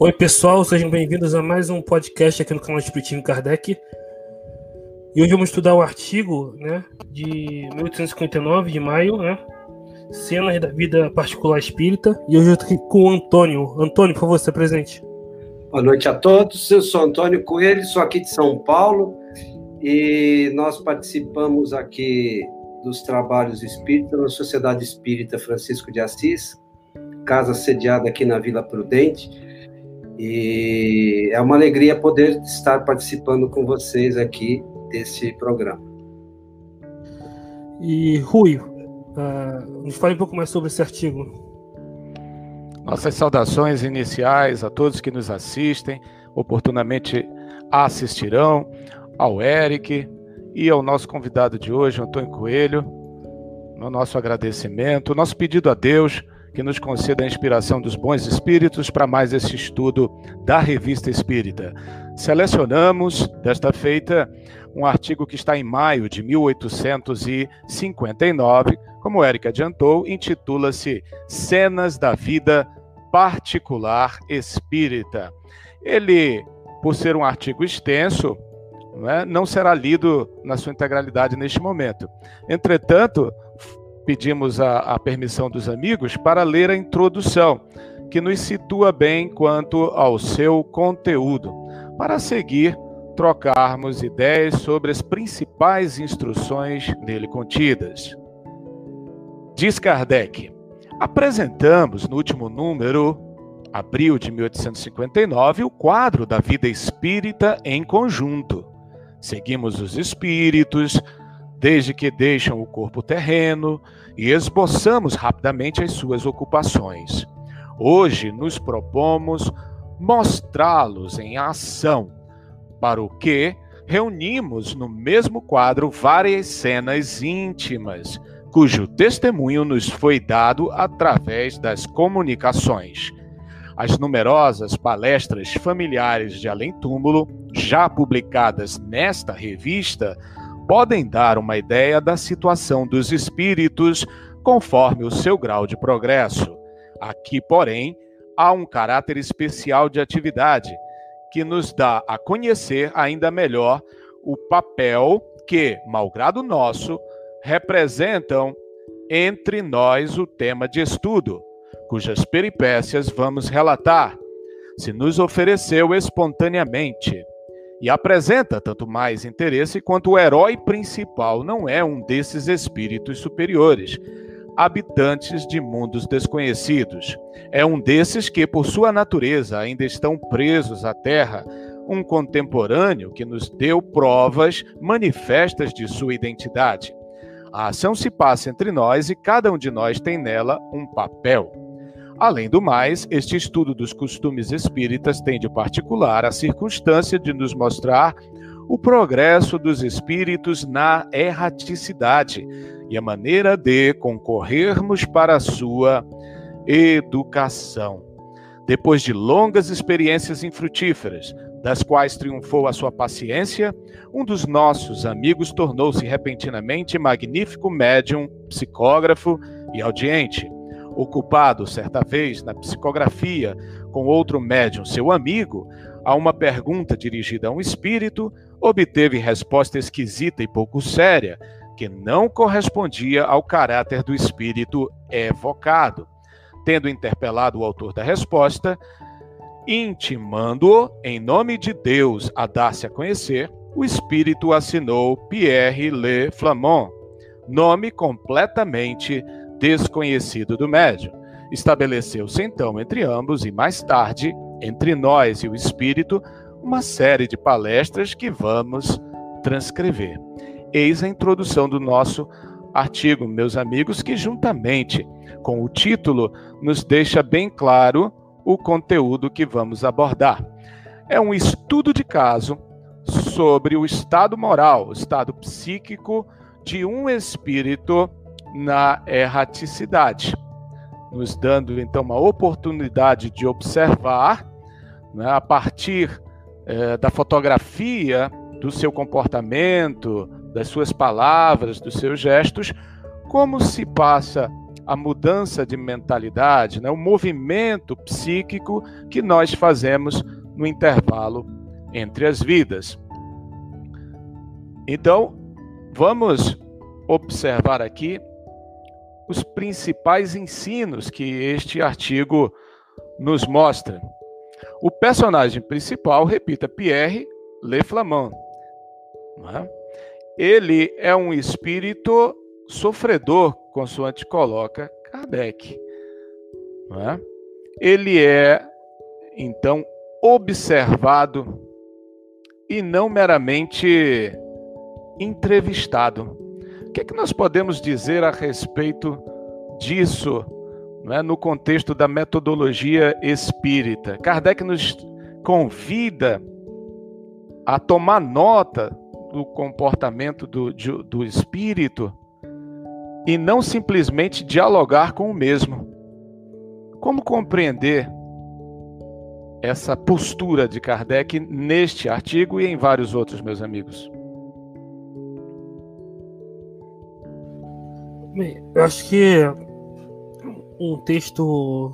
Oi, pessoal, sejam bem-vindos a mais um podcast aqui no canal Espiritismo Kardec. E hoje vamos estudar o artigo né, de 1859, de maio, né? Cenas da vida particular espírita. E hoje eu estou aqui com o Antônio. Antônio, por favor, se presente. Boa noite a todos. Eu sou Antônio Coelho, sou aqui de São Paulo e nós participamos aqui dos trabalhos espíritas na Sociedade Espírita Francisco de Assis, casa sediada aqui na Vila Prudente e é uma alegria poder estar participando com vocês aqui desse programa. E Rui, uh, nos fale um pouco mais sobre esse artigo. Nossas saudações iniciais a todos que nos assistem, oportunamente assistirão, ao Eric e ao nosso convidado de hoje, Antônio Coelho. No nosso agradecimento, nosso pedido a Deus que nos conceda a inspiração dos bons espíritos para mais esse estudo da Revista Espírita. Selecionamos, desta feita, um artigo que está em maio de 1859, como Eric adiantou, intitula-se Cenas da Vida Particular Espírita. Ele, por ser um artigo extenso, não, é, não será lido na sua integralidade neste momento. Entretanto, pedimos a, a permissão dos amigos para ler a introdução, que nos situa bem quanto ao seu conteúdo, para seguir trocarmos ideias sobre as principais instruções nele contidas. Diz Kardec: apresentamos no último número, abril de 1859, o quadro da vida espírita em conjunto. Seguimos os espíritos, desde que deixam o corpo terreno e esboçamos rapidamente as suas ocupações. Hoje nos propomos mostrá-los em ação, para o que reunimos no mesmo quadro várias cenas íntimas, cujo testemunho nos foi dado através das comunicações. As numerosas palestras familiares de Além Túmulo, já publicadas nesta revista, podem dar uma ideia da situação dos espíritos conforme o seu grau de progresso. Aqui, porém, há um caráter especial de atividade que nos dá a conhecer ainda melhor o papel que, malgrado nosso, representam entre nós o tema de estudo, cujas peripécias vamos relatar, se nos ofereceu espontaneamente e apresenta tanto mais interesse quanto o herói principal não é um desses espíritos superiores, habitantes de mundos desconhecidos. É um desses que, por sua natureza, ainda estão presos à Terra, um contemporâneo que nos deu provas manifestas de sua identidade. A ação se passa entre nós e cada um de nós tem nela um papel. Além do mais, este estudo dos costumes espíritas tem de particular a circunstância de nos mostrar o progresso dos espíritos na erraticidade e a maneira de concorrermos para a sua educação. Depois de longas experiências infrutíferas, das quais triunfou a sua paciência, um dos nossos amigos tornou-se repentinamente magnífico médium, psicógrafo e audiente ocupado certa vez na psicografia com outro médium, seu amigo, a uma pergunta dirigida a um espírito, obteve resposta esquisita e pouco séria, que não correspondia ao caráter do espírito evocado. Tendo interpelado o autor da resposta, intimando-o, em nome de Deus, a dar-se a conhecer, o espírito assinou Pierre Le Flamand, nome completamente desconhecido do médium. Estabeleceu-se então entre ambos e mais tarde, entre nós e o espírito, uma série de palestras que vamos transcrever. Eis a introdução do nosso artigo, meus amigos, que juntamente com o título nos deixa bem claro o conteúdo que vamos abordar. É um estudo de caso sobre o estado moral, o estado psíquico de um espírito na erraticidade, nos dando então uma oportunidade de observar, né, a partir eh, da fotografia do seu comportamento, das suas palavras, dos seus gestos, como se passa a mudança de mentalidade, né, o movimento psíquico que nós fazemos no intervalo entre as vidas. Então, vamos observar aqui os principais ensinos que este artigo nos mostra. O personagem principal, repita, Pierre Le Flamand. É? Ele é um espírito sofredor, consoante coloca Kardec. É? Ele é, então, observado e não meramente entrevistado. Que, é que nós podemos dizer a respeito disso é, no contexto da metodologia espírita? Kardec nos convida a tomar nota do comportamento do, do espírito e não simplesmente dialogar com o mesmo. Como compreender essa postura de Kardec neste artigo e em vários outros, meus amigos? Bem, eu acho que um texto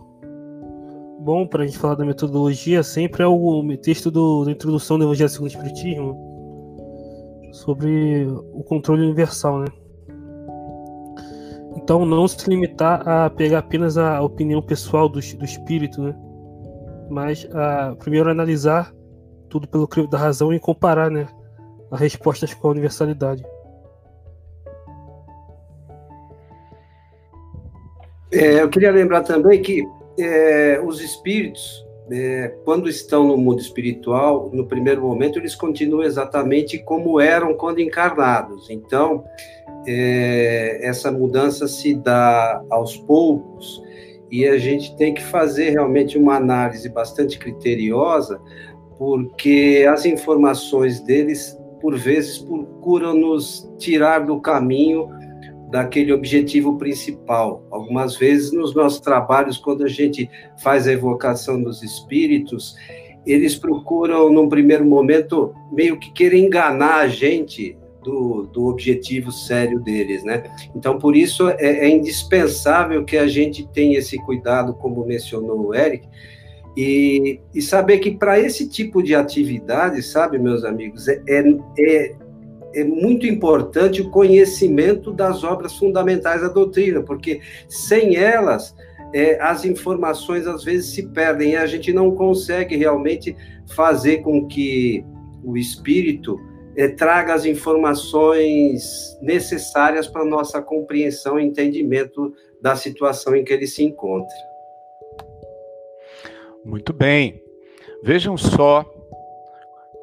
bom para a gente falar da metodologia sempre é o texto do, da introdução do Evangelho segundo o Espiritismo sobre o controle universal, né? Então não se limitar a pegar apenas a opinião pessoal do, do espírito, né? Mas a, primeiro analisar tudo pelo crivo da razão e comparar, né? As respostas com a universalidade. É, eu queria lembrar também que é, os espíritos, é, quando estão no mundo espiritual, no primeiro momento, eles continuam exatamente como eram quando encarnados. Então, é, essa mudança se dá aos poucos e a gente tem que fazer realmente uma análise bastante criteriosa, porque as informações deles, por vezes, procuram nos tirar do caminho daquele objetivo principal. Algumas vezes nos nossos trabalhos, quando a gente faz a evocação dos espíritos, eles procuram, num primeiro momento, meio que querer enganar a gente do, do objetivo sério deles, né? Então, por isso, é, é indispensável que a gente tenha esse cuidado, como mencionou o Eric, e, e saber que para esse tipo de atividade, sabe, meus amigos, é, é, é muito importante o conhecimento das obras fundamentais da doutrina, porque sem elas, é, as informações às vezes se perdem e a gente não consegue realmente fazer com que o espírito é, traga as informações necessárias para nossa compreensão e entendimento da situação em que ele se encontra. Muito bem. Vejam só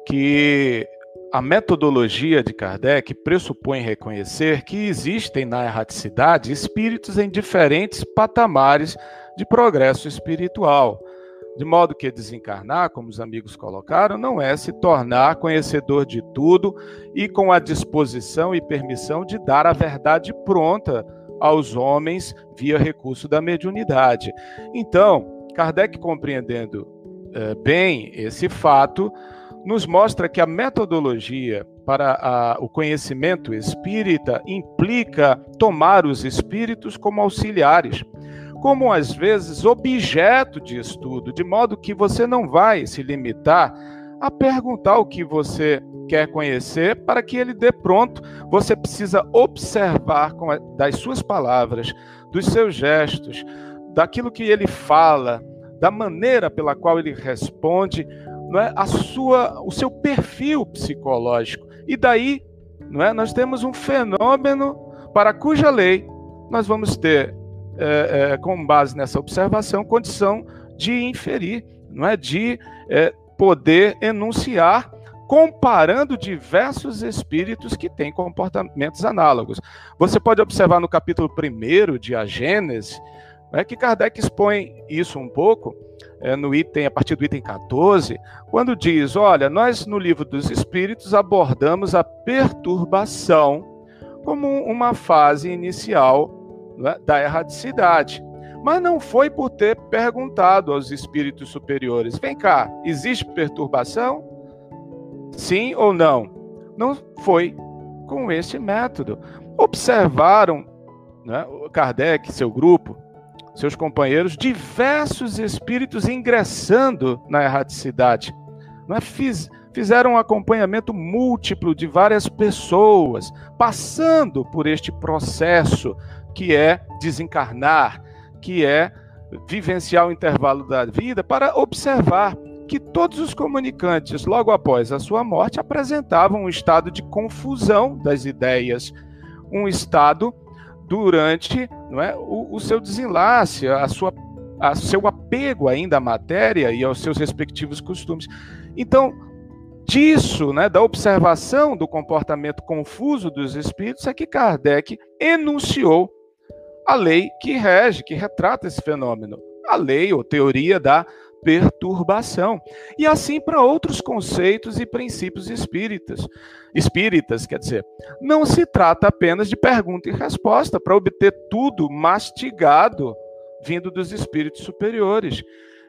que a metodologia de Kardec pressupõe reconhecer que existem na erraticidade espíritos em diferentes patamares de progresso espiritual. De modo que desencarnar, como os amigos colocaram, não é se tornar conhecedor de tudo e com a disposição e permissão de dar a verdade pronta aos homens via recurso da mediunidade. Então, Kardec, compreendendo eh, bem esse fato, nos mostra que a metodologia para a, o conhecimento espírita implica tomar os espíritos como auxiliares, como às vezes objeto de estudo, de modo que você não vai se limitar a perguntar o que você quer conhecer para que ele dê pronto. Você precisa observar a, das suas palavras, dos seus gestos, daquilo que ele fala, da maneira pela qual ele responde, não é, a sua, o seu perfil psicológico. E daí, não é, nós temos um fenômeno para cuja lei nós vamos ter, é, é, com base nessa observação, condição de inferir, não é, de é, poder enunciar comparando diversos espíritos que têm comportamentos análogos. Você pode observar no capítulo 1 de A Gênese, é que Kardec expõe isso um pouco é, no item, a partir do item 14, quando diz: olha, nós no livro dos Espíritos abordamos a perturbação como uma fase inicial né, da erradicidade. Mas não foi por ter perguntado aos espíritos superiores: vem cá, existe perturbação? Sim ou não? Não foi com esse método. Observaram né, Kardec, seu grupo, seus companheiros, diversos espíritos ingressando na erraticidade. É? Fiz, fizeram um acompanhamento múltiplo de várias pessoas, passando por este processo que é desencarnar, que é vivenciar o intervalo da vida, para observar que todos os comunicantes, logo após a sua morte, apresentavam um estado de confusão das ideias, um estado durante não é, o, o seu desenlace, a sua, a seu apego ainda à matéria e aos seus respectivos costumes. Então, disso, né, da observação do comportamento confuso dos espíritos, é que Kardec enunciou a lei que rege, que retrata esse fenômeno. A lei ou teoria da perturbação. E assim para outros conceitos e princípios espíritas. Espíritas, quer dizer, não se trata apenas de pergunta e resposta para obter tudo mastigado vindo dos espíritos superiores.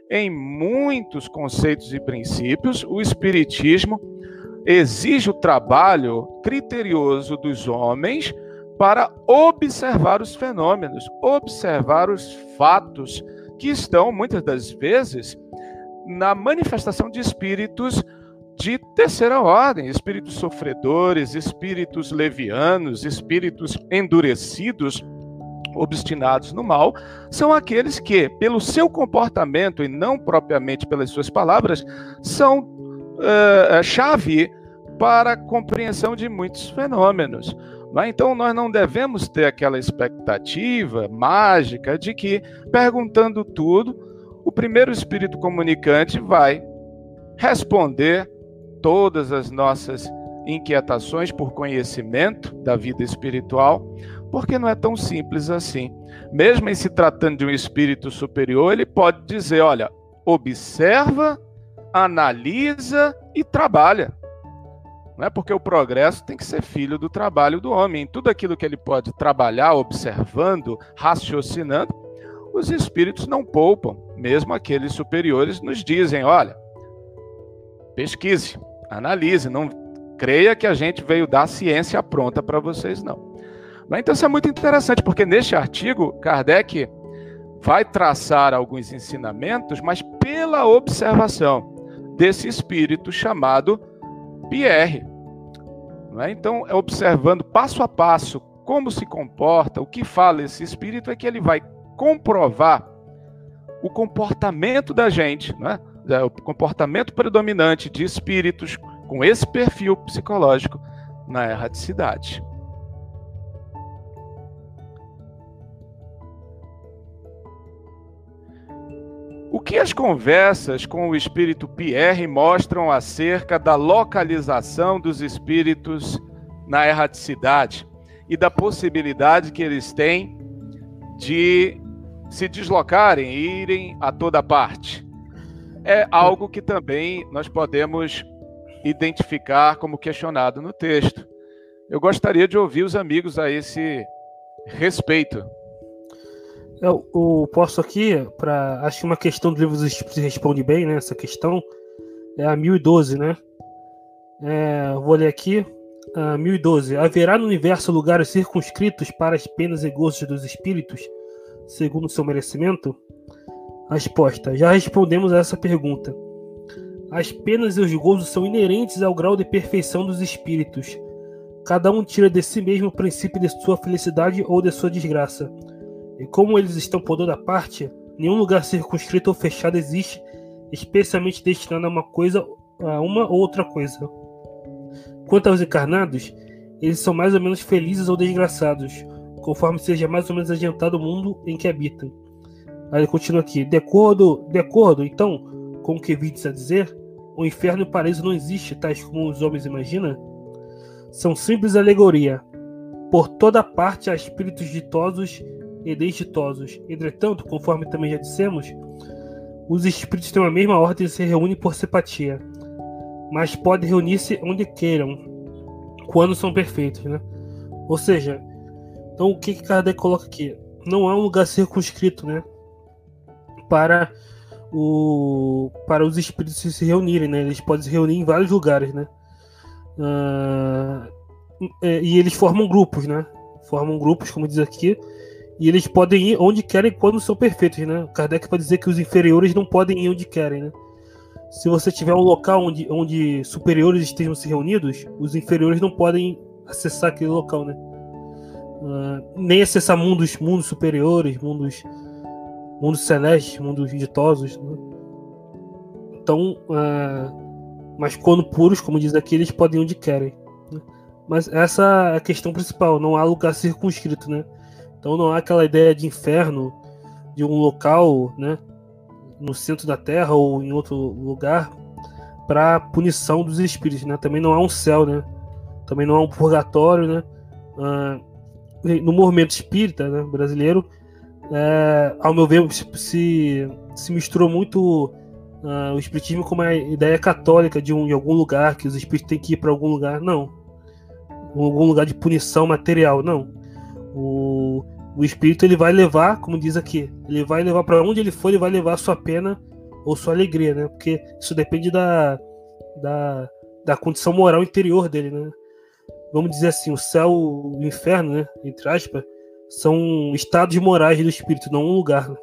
Em muitos conceitos e princípios, o espiritismo exige o trabalho criterioso dos homens para observar os fenômenos, observar os fatos que estão muitas das vezes na manifestação de espíritos de terceira ordem, espíritos sofredores, espíritos levianos, espíritos endurecidos, obstinados no mal, são aqueles que, pelo seu comportamento e não propriamente pelas suas palavras, são uh, chave para a compreensão de muitos fenômenos. É? Então, nós não devemos ter aquela expectativa mágica de que, perguntando tudo, o primeiro espírito comunicante vai responder todas as nossas inquietações por conhecimento da vida espiritual, porque não é tão simples assim. Mesmo em se tratando de um espírito superior, ele pode dizer: olha, observa, analisa e trabalha. Não é porque o progresso tem que ser filho do trabalho do homem. Em tudo aquilo que ele pode trabalhar, observando, raciocinando, os espíritos não poupam. Mesmo aqueles superiores nos dizem: olha, pesquise, analise, não creia que a gente veio dar ciência pronta para vocês, não. Então isso é muito interessante, porque neste artigo, Kardec vai traçar alguns ensinamentos, mas pela observação desse espírito chamado Pierre. É? Então, é observando passo a passo como se comporta, o que fala esse espírito, é que ele vai comprovar o comportamento da gente, é? é? o comportamento predominante de espíritos com esse perfil psicológico na erraticidade. O que as conversas com o espírito Pierre mostram acerca da localização dos espíritos na erraticidade e da possibilidade que eles têm de se deslocarem e irem a toda parte? É algo que também nós podemos identificar como questionado no texto. Eu gostaria de ouvir os amigos a esse respeito. Eu, eu posso aqui, para acho que uma questão do livro dos Espíritos responde bem, né? Essa questão é a 1012, né? É, vou ler aqui. A 1012. Haverá no universo lugares circunscritos para as penas e gozos dos espíritos, segundo seu merecimento? Resposta: Já respondemos a essa pergunta. As penas e os gozos são inerentes ao grau de perfeição dos espíritos. Cada um tira de si mesmo o princípio de sua felicidade ou de sua desgraça. E como eles estão por toda parte, nenhum lugar circunscrito ou fechado existe, especialmente destinado a uma coisa, a uma ou outra coisa. Quanto aos encarnados, eles são mais ou menos felizes ou desgraçados, conforme seja mais ou menos adiantado o mundo em que habitam. Aí ele continua aqui: de acordo, de acordo, então, com o que vides a dizer, o inferno e o paraíso não existe, tais como os homens imaginam? São simples alegoria. Por toda parte há espíritos ditosos e desditosos. Entretanto, conforme também já dissemos, os espíritos têm a mesma ordem e se reúnem por simpatia, mas podem reunir-se onde queiram, quando são perfeitos, né? Ou seja, então o que, que Kardec coloca aqui? Não há um lugar circunscrito, né? Para o para os espíritos se reunirem, né? Eles podem se reunir em vários lugares, né? Uh, e eles formam grupos, né? Formam grupos, como diz aqui, e eles podem ir onde querem quando são perfeitos, né? Kardec vai dizer que os inferiores não podem ir onde querem, né? Se você tiver um local onde, onde superiores estejam se reunidos, os inferiores não podem acessar aquele local, né? Uh, nem acessar mundos, mundos superiores, mundos, mundos celestes, mundos ditosos. Né? Então, uh, mas quando puros, como diz aqui, eles podem onde querem. Né? Mas essa é a questão principal, não há lugar circunscrito, né? Então não há aquela ideia de inferno, de um local, né? No centro da Terra ou em outro lugar para punição dos espíritos, né? Também não há um céu, né? Também não há um purgatório, né? Uh, no movimento espírita né, brasileiro, é, ao meu ver, se, se misturou muito uh, o espiritismo com uma ideia católica de, um, de algum lugar, que os espíritos têm que ir para algum lugar. Não. Algum lugar de punição material. Não. O, o espírito ele vai levar, como diz aqui, ele vai levar para onde ele for, ele vai levar sua pena ou sua alegria, né? Porque isso depende da, da, da condição moral interior dele, né? Vamos dizer assim, o céu e o inferno, né, entre aspas, são estados morais do espírito, não um lugar. Né?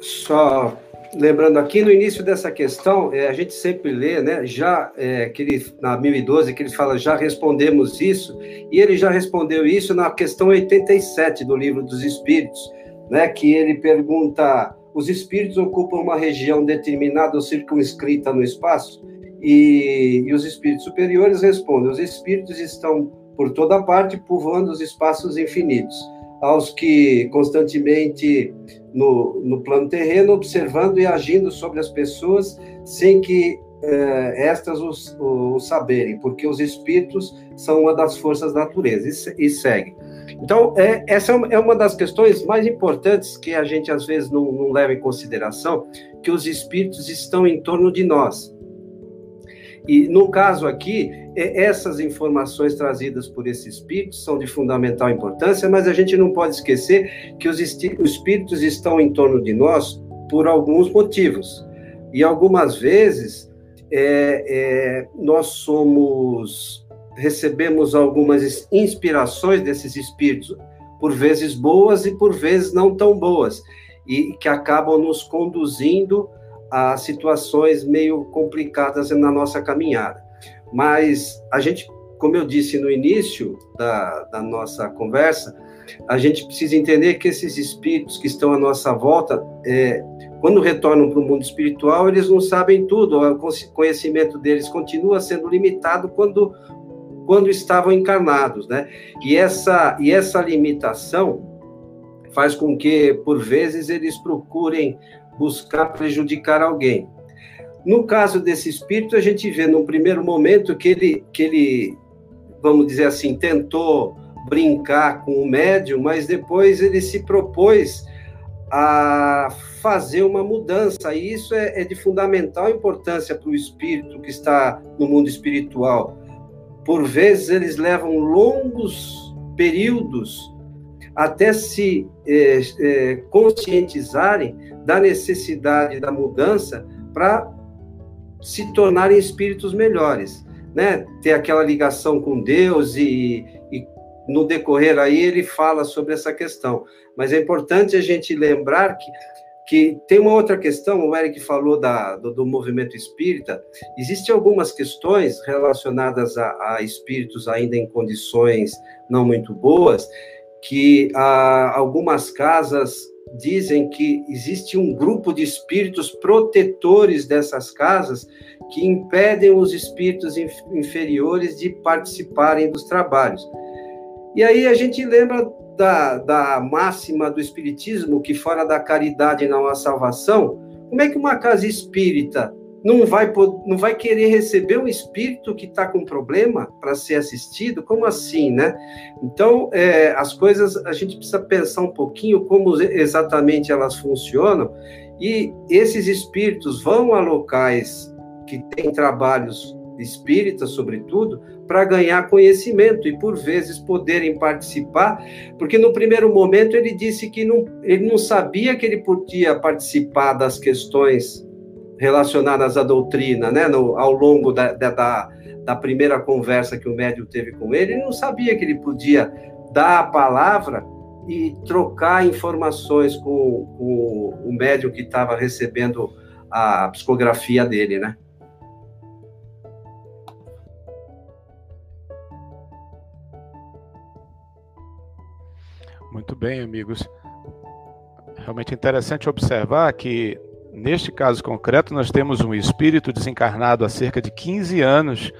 Só lembrando aqui no início dessa questão, é, a gente sempre lê, né? Já é, que ele, na 1012 que ele fala já respondemos isso e ele já respondeu isso na questão 87 do livro dos Espíritos, né? Que ele pergunta os espíritos ocupam uma região determinada ou circunscrita no espaço? E, e, os espíritos superiores respondem: os espíritos estão por toda parte povoando os espaços infinitos, aos que constantemente no, no plano terreno, observando e agindo sobre as pessoas, sem que eh, estas os, os, saberem, porque os espíritos são uma das forças da natureza, e, e segue. Então, é, essa é uma das questões mais importantes que a gente às vezes não, não leva em consideração, que os espíritos estão em torno de nós. E no caso aqui, essas informações trazidas por esse espírito são de fundamental importância, mas a gente não pode esquecer que os espíritos estão em torno de nós por alguns motivos. E algumas vezes é, é, nós somos recebemos algumas inspirações desses espíritos, por vezes boas e por vezes não tão boas, e que acabam nos conduzindo a situações meio complicadas na nossa caminhada. Mas a gente, como eu disse no início da, da nossa conversa, a gente precisa entender que esses espíritos que estão à nossa volta, é, quando retornam para o mundo espiritual, eles não sabem tudo, o conhecimento deles continua sendo limitado quando quando estavam encarnados, né? E essa, e essa limitação faz com que, por vezes, eles procurem buscar prejudicar alguém. No caso desse espírito, a gente vê num primeiro momento que ele, que ele vamos dizer assim, tentou brincar com o médium, mas depois ele se propôs a fazer uma mudança, e isso é, é de fundamental importância para o espírito que está no mundo espiritual por vezes eles levam longos períodos até se é, é, conscientizarem da necessidade da mudança para se tornarem espíritos melhores, né? Ter aquela ligação com Deus e, e no decorrer aí ele fala sobre essa questão. Mas é importante a gente lembrar que que tem uma outra questão, o Eric falou da, do, do movimento espírita, existem algumas questões relacionadas a, a, espíritos ainda em condições não muito boas, que a, algumas casas dizem que existe um grupo de espíritos protetores dessas casas que impedem os espíritos inferiores de participarem dos trabalhos. E aí a gente lembra da, da máxima do Espiritismo, que fora da caridade não há salvação, como é que uma casa espírita não vai, não vai querer receber um espírito que está com problema para ser assistido? Como assim, né? Então, é, as coisas, a gente precisa pensar um pouquinho como exatamente elas funcionam, e esses espíritos vão a locais que têm trabalhos espíritas, sobretudo, para ganhar conhecimento e, por vezes, poderem participar, porque no primeiro momento ele disse que não, ele não sabia que ele podia participar das questões relacionadas à doutrina, né? No, ao longo da, da, da primeira conversa que o médium teve com ele, ele não sabia que ele podia dar a palavra e trocar informações com, com o médium que estava recebendo a psicografia dele, né? Muito bem, amigos. Realmente interessante observar que, neste caso concreto, nós temos um espírito desencarnado há cerca de 15 anos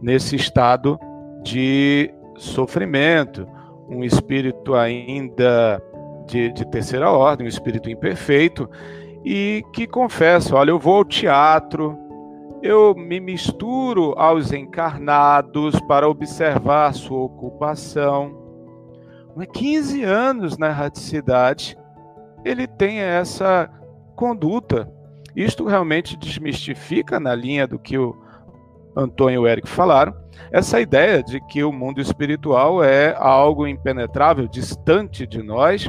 nesse estado de sofrimento, um espírito ainda de, de terceira ordem, um espírito imperfeito, e que confessa: olha, eu vou ao teatro, eu me misturo aos encarnados para observar sua ocupação. 15 anos na erraticidade, ele tem essa conduta. Isto realmente desmistifica, na linha do que o Antônio e o Eric falaram, essa ideia de que o mundo espiritual é algo impenetrável, distante de nós,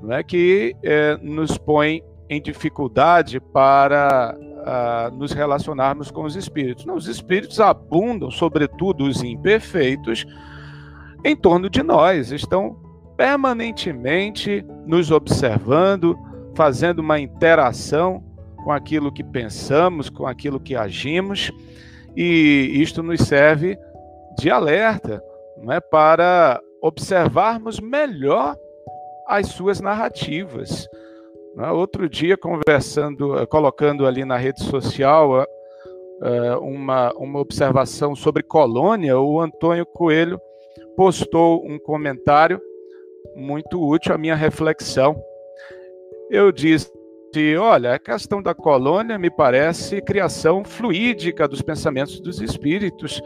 não é que é, nos põe em dificuldade para uh, nos relacionarmos com os espíritos. Não, os espíritos abundam, sobretudo os imperfeitos, em torno de nós, estão permanentemente nos observando, fazendo uma interação com aquilo que pensamos, com aquilo que agimos e isto nos serve de alerta não é, para observarmos melhor as suas narrativas. É? Outro dia, conversando, colocando ali na rede social é, uma, uma observação sobre colônia, o Antônio Coelho postou um comentário muito útil à minha reflexão. Eu disse olha, a questão da colônia me parece criação fluídica dos pensamentos dos espíritos,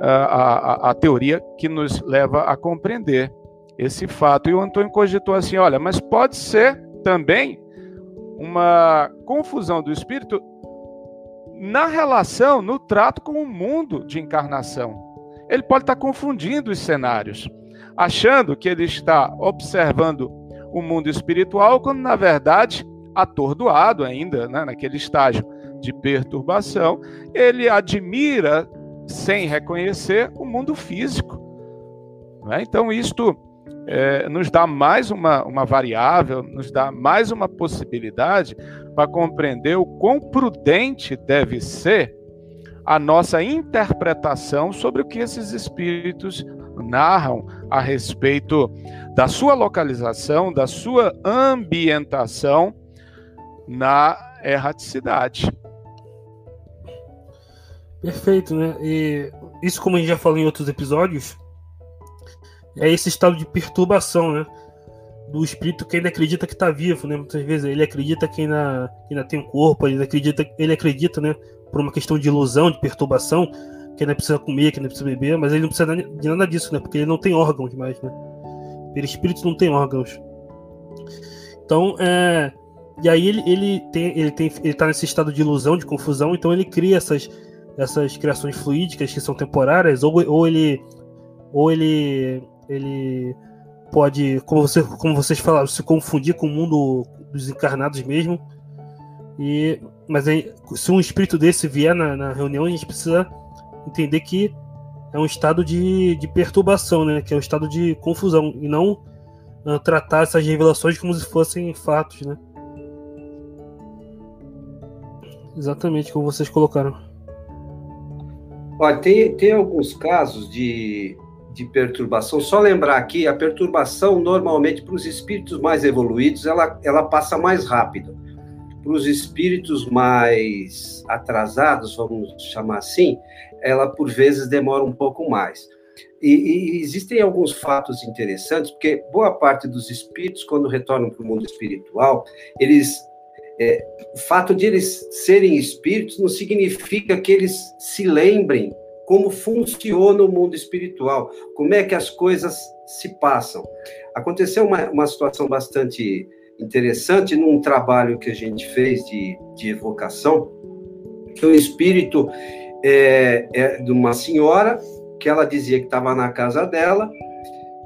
a, a, a teoria que nos leva a compreender esse fato. E o Antônio cogitou assim: olha, mas pode ser também uma confusão do espírito na relação, no trato com o mundo de encarnação. Ele pode estar confundindo os cenários, achando que ele está observando o mundo espiritual, quando na verdade atordoado ainda, né, naquele estágio de perturbação, ele admira, sem reconhecer, o mundo físico. Né? Então, isto é, nos dá mais uma, uma variável, nos dá mais uma possibilidade para compreender o quão prudente deve ser a nossa interpretação sobre o que esses espíritos narram a respeito da sua localização, da sua ambientação na erraticidade. Perfeito, né? E isso, como a gente já falou em outros episódios, é esse estado de perturbação, né? Do espírito que ainda acredita que está vivo, né? Muitas vezes ele acredita que ainda, que ainda tem um corpo, ele acredita, ele acredita, né? Por uma questão de ilusão, de perturbação, que ainda precisa comer, que ainda precisa beber, mas ele não precisa de nada disso, né? Porque ele não tem órgãos mais, né? Ele espírito não tem órgãos. Então, é, e aí ele, ele tem ele tem ele tá nesse estado de ilusão, de confusão, então ele cria essas essas criações fluídicas que são temporárias ou, ou ele ou ele ele pode, como você como vocês falaram, se confundir com o mundo dos encarnados mesmo. E mas se um espírito desse vier na, na reunião, a gente precisa entender que é um estado de, de perturbação, né? Que é um estado de confusão e não uh, tratar essas revelações como se fossem fatos, né? Exatamente como vocês colocaram. Olha, tem, tem alguns casos de, de perturbação. Só lembrar aqui, a perturbação, normalmente, para os espíritos mais evoluídos, ela, ela passa mais rápido. Para os espíritos mais atrasados, vamos chamar assim, ela, por vezes, demora um pouco mais. E, e, existem alguns fatos interessantes, porque boa parte dos espíritos, quando retornam para o mundo espiritual, eles é, o fato de eles serem espíritos não significa que eles se lembrem como funciona o mundo espiritual, como é que as coisas se passam. Aconteceu uma, uma situação bastante interessante num trabalho que a gente fez de, de evocação, que o espírito é, é de uma senhora que ela dizia que estava na casa dela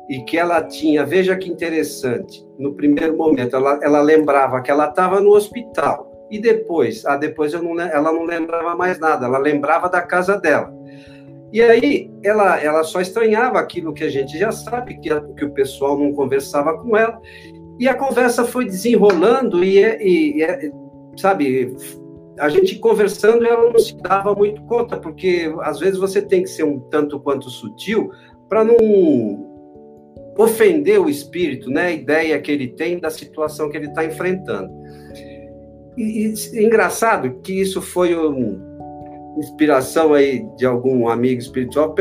e que ela tinha, veja que interessante, no primeiro momento, ela, ela lembrava que ela estava no hospital, E depois? Ah, depois não, ela não lembrava mais nada, ela lembrava da casa dela. E aí ela, ela só estranhava aquilo que a gente já sabe, que, que o pessoal não conversava com ela. E a conversa foi desenrolando e, e, e sabe, a gente conversando ela não se dava muito conta, porque às vezes você tem que ser um tanto quanto sutil para não ofender o espírito, né, a ideia que ele tem da situação que ele está enfrentando. E, e, engraçado que isso foi inspiração aí de algum amigo espiritual.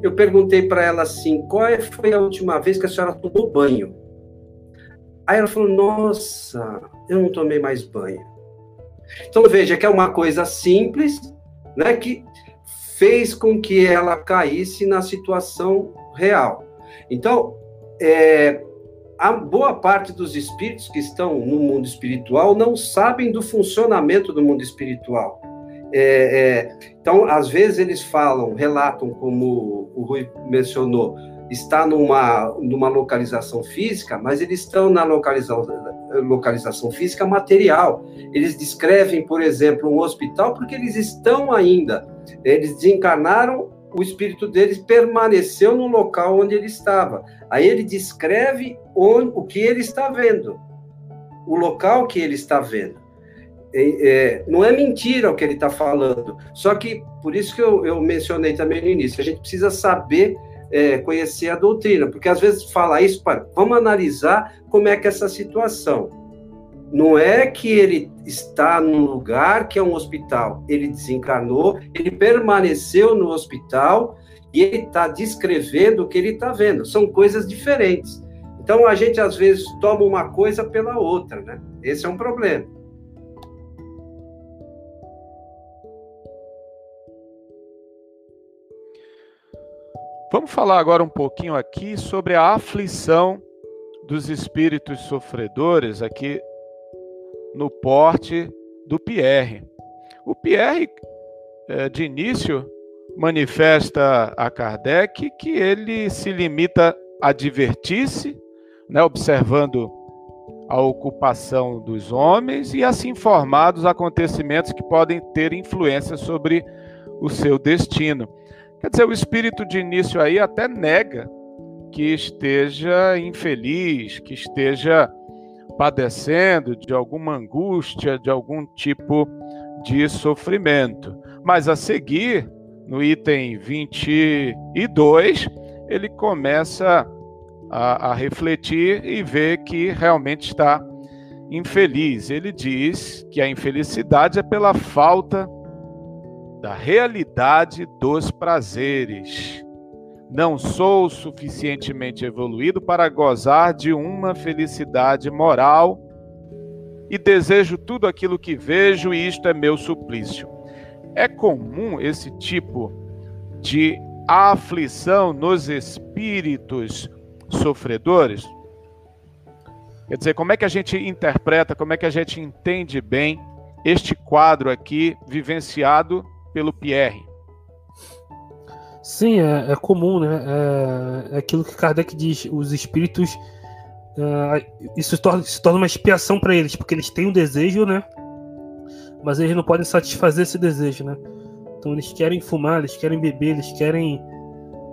Eu perguntei para ela assim: qual é, foi a última vez que a senhora tomou banho? Aí ela falou: Nossa, eu não tomei mais banho. Então veja que é uma coisa simples, né, que fez com que ela caísse na situação real. Então, é, a boa parte dos espíritos que estão no mundo espiritual não sabem do funcionamento do mundo espiritual. É, é, então, às vezes eles falam, relatam, como o Rui mencionou, está numa, numa localização física, mas eles estão na localização, localização física material. Eles descrevem, por exemplo, um hospital porque eles estão ainda, eles desencarnaram o espírito deles permaneceu no local onde ele estava. Aí ele descreve onde, o que ele está vendo, o local que ele está vendo. É, é, não é mentira o que ele está falando. Só que, por isso que eu, eu, mencionei também no início, a gente precisa saber é, conhecer a doutrina, porque às vezes fala isso, para, vamos analisar como é que é essa situação. Não é que ele está num lugar que é um hospital, ele desencarnou, ele permaneceu no hospital e ele está descrevendo o que ele está vendo. São coisas diferentes. Então a gente às vezes toma uma coisa pela outra, né? Esse é um problema. Vamos falar agora um pouquinho aqui sobre a aflição dos espíritos sofredores aqui no porte do Pierre. O Pierre, é, de início, manifesta a Kardec que ele se limita a divertir-se, né, observando a ocupação dos homens e a se informar dos acontecimentos que podem ter influência sobre o seu destino. Quer dizer, o espírito de início aí até nega que esteja infeliz, que esteja padecendo de alguma angústia, de algum tipo de sofrimento. Mas a seguir, no item 22, ele começa a, a refletir e ver que realmente está infeliz. Ele diz que a infelicidade é pela falta da realidade dos prazeres. Não sou suficientemente evoluído para gozar de uma felicidade moral e desejo tudo aquilo que vejo e isto é meu suplício. É comum esse tipo de aflição nos espíritos sofredores? Quer dizer, como é que a gente interpreta, como é que a gente entende bem este quadro aqui vivenciado pelo Pierre? Sim, é, é comum, né? É, é, aquilo que Kardec diz, os espíritos. É, isso se torna, se torna uma expiação para eles, porque eles têm um desejo, né? Mas eles não podem satisfazer esse desejo, né? Então eles querem fumar, eles querem beber, eles querem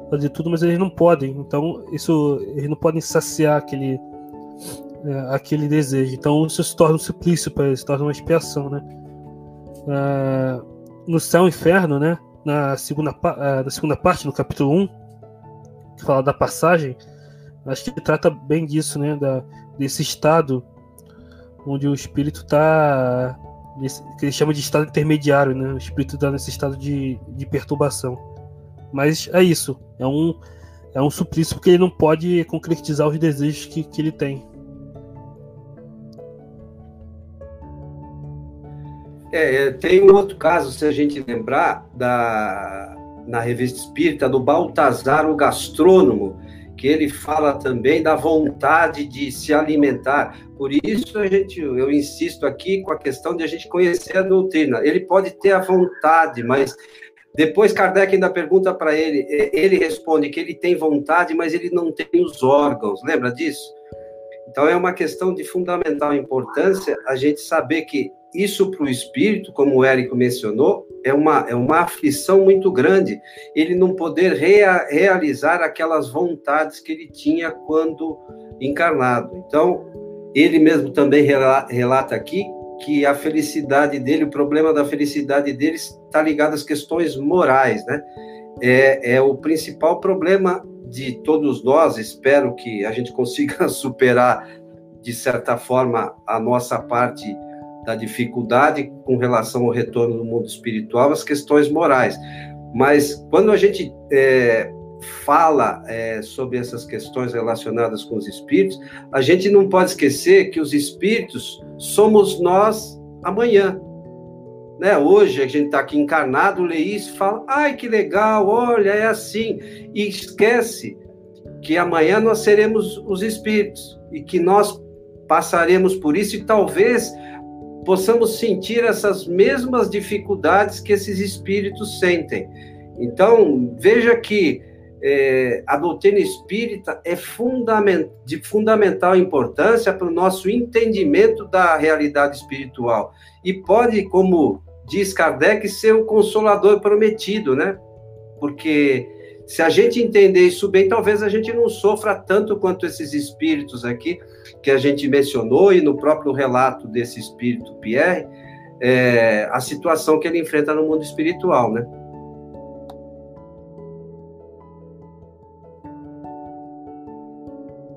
fazer tudo, mas eles não podem. Então isso eles não podem saciar aquele é, aquele desejo. Então isso se torna um suplício para eles, se torna uma expiação, né? É, no céu e inferno, né? na segunda, uh, na segunda parte, no capítulo 1, que fala da passagem, acho que trata bem disso, né? Da, desse estado onde o espírito está. que ele chama de estado intermediário, né? O espírito está nesse estado de, de perturbação. Mas é isso. É um, é um suplício porque ele não pode concretizar os desejos que, que ele tem. É, é, tem um outro caso, se a gente lembrar, da, na revista espírita, do Baltazar, o gastrônomo, que ele fala também da vontade de se alimentar. Por isso a gente, eu insisto aqui com a questão de a gente conhecer a doutrina. Ele pode ter a vontade, mas depois Kardec ainda pergunta para ele, ele responde que ele tem vontade, mas ele não tem os órgãos. Lembra disso? Então é uma questão de fundamental importância a gente saber que isso para o espírito, como o Érico mencionou, é uma, é uma aflição muito grande, ele não poder rea, realizar aquelas vontades que ele tinha quando encarnado. Então, ele mesmo também relata aqui que a felicidade dele, o problema da felicidade dele está ligado às questões morais, né? É, é o principal problema de todos nós, espero que a gente consiga superar, de certa forma, a nossa parte da dificuldade com relação ao retorno do mundo espiritual, as questões morais. Mas quando a gente é, fala é, sobre essas questões relacionadas com os espíritos, a gente não pode esquecer que os espíritos somos nós amanhã. Né? Hoje a gente está aqui encarnado, lê isso, fala, ai que legal, olha, é assim, e esquece que amanhã nós seremos os espíritos e que nós passaremos por isso e talvez possamos sentir essas mesmas dificuldades que esses espíritos sentem. Então, veja que é, a doutrina espírita é fundament, de fundamental importância para o nosso entendimento da realidade espiritual. E pode, como diz Kardec, ser o consolador prometido, né? Porque se a gente entender isso bem, talvez a gente não sofra tanto quanto esses espíritos aqui que a gente mencionou e no próprio relato desse espírito Pierre, é, a situação que ele enfrenta no mundo espiritual, né?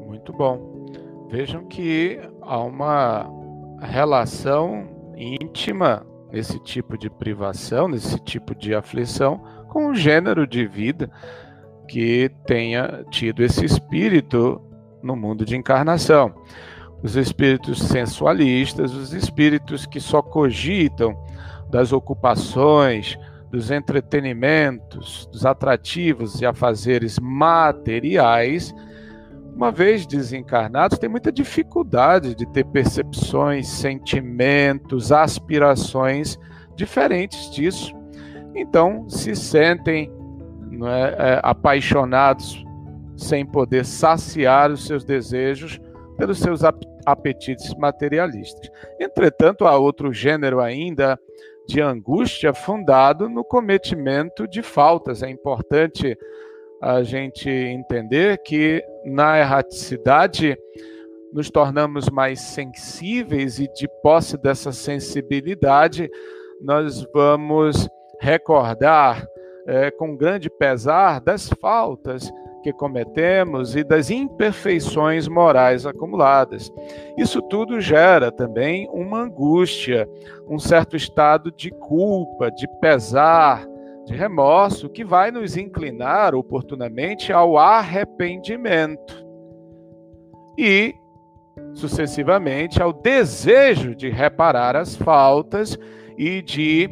Muito bom. Vejam que há uma relação íntima nesse tipo de privação, nesse tipo de aflição, com o gênero de vida que tenha tido esse espírito no mundo de encarnação. Os espíritos sensualistas, os espíritos que só cogitam das ocupações, dos entretenimentos, dos atrativos e afazeres materiais, uma vez desencarnados, têm muita dificuldade de ter percepções, sentimentos, aspirações diferentes disso. Então, se sentem é, é, apaixonados sem poder saciar os seus desejos pelos seus apetites materialistas. Entretanto, há outro gênero ainda de angústia fundado no cometimento de faltas. É importante a gente entender que na erraticidade nos tornamos mais sensíveis e de posse dessa sensibilidade nós vamos recordar é, com grande pesar das faltas que cometemos e das imperfeições morais acumuladas. Isso tudo gera também uma angústia, um certo estado de culpa, de pesar, de remorso que vai nos inclinar oportunamente ao arrependimento e, sucessivamente, ao desejo de reparar as faltas e de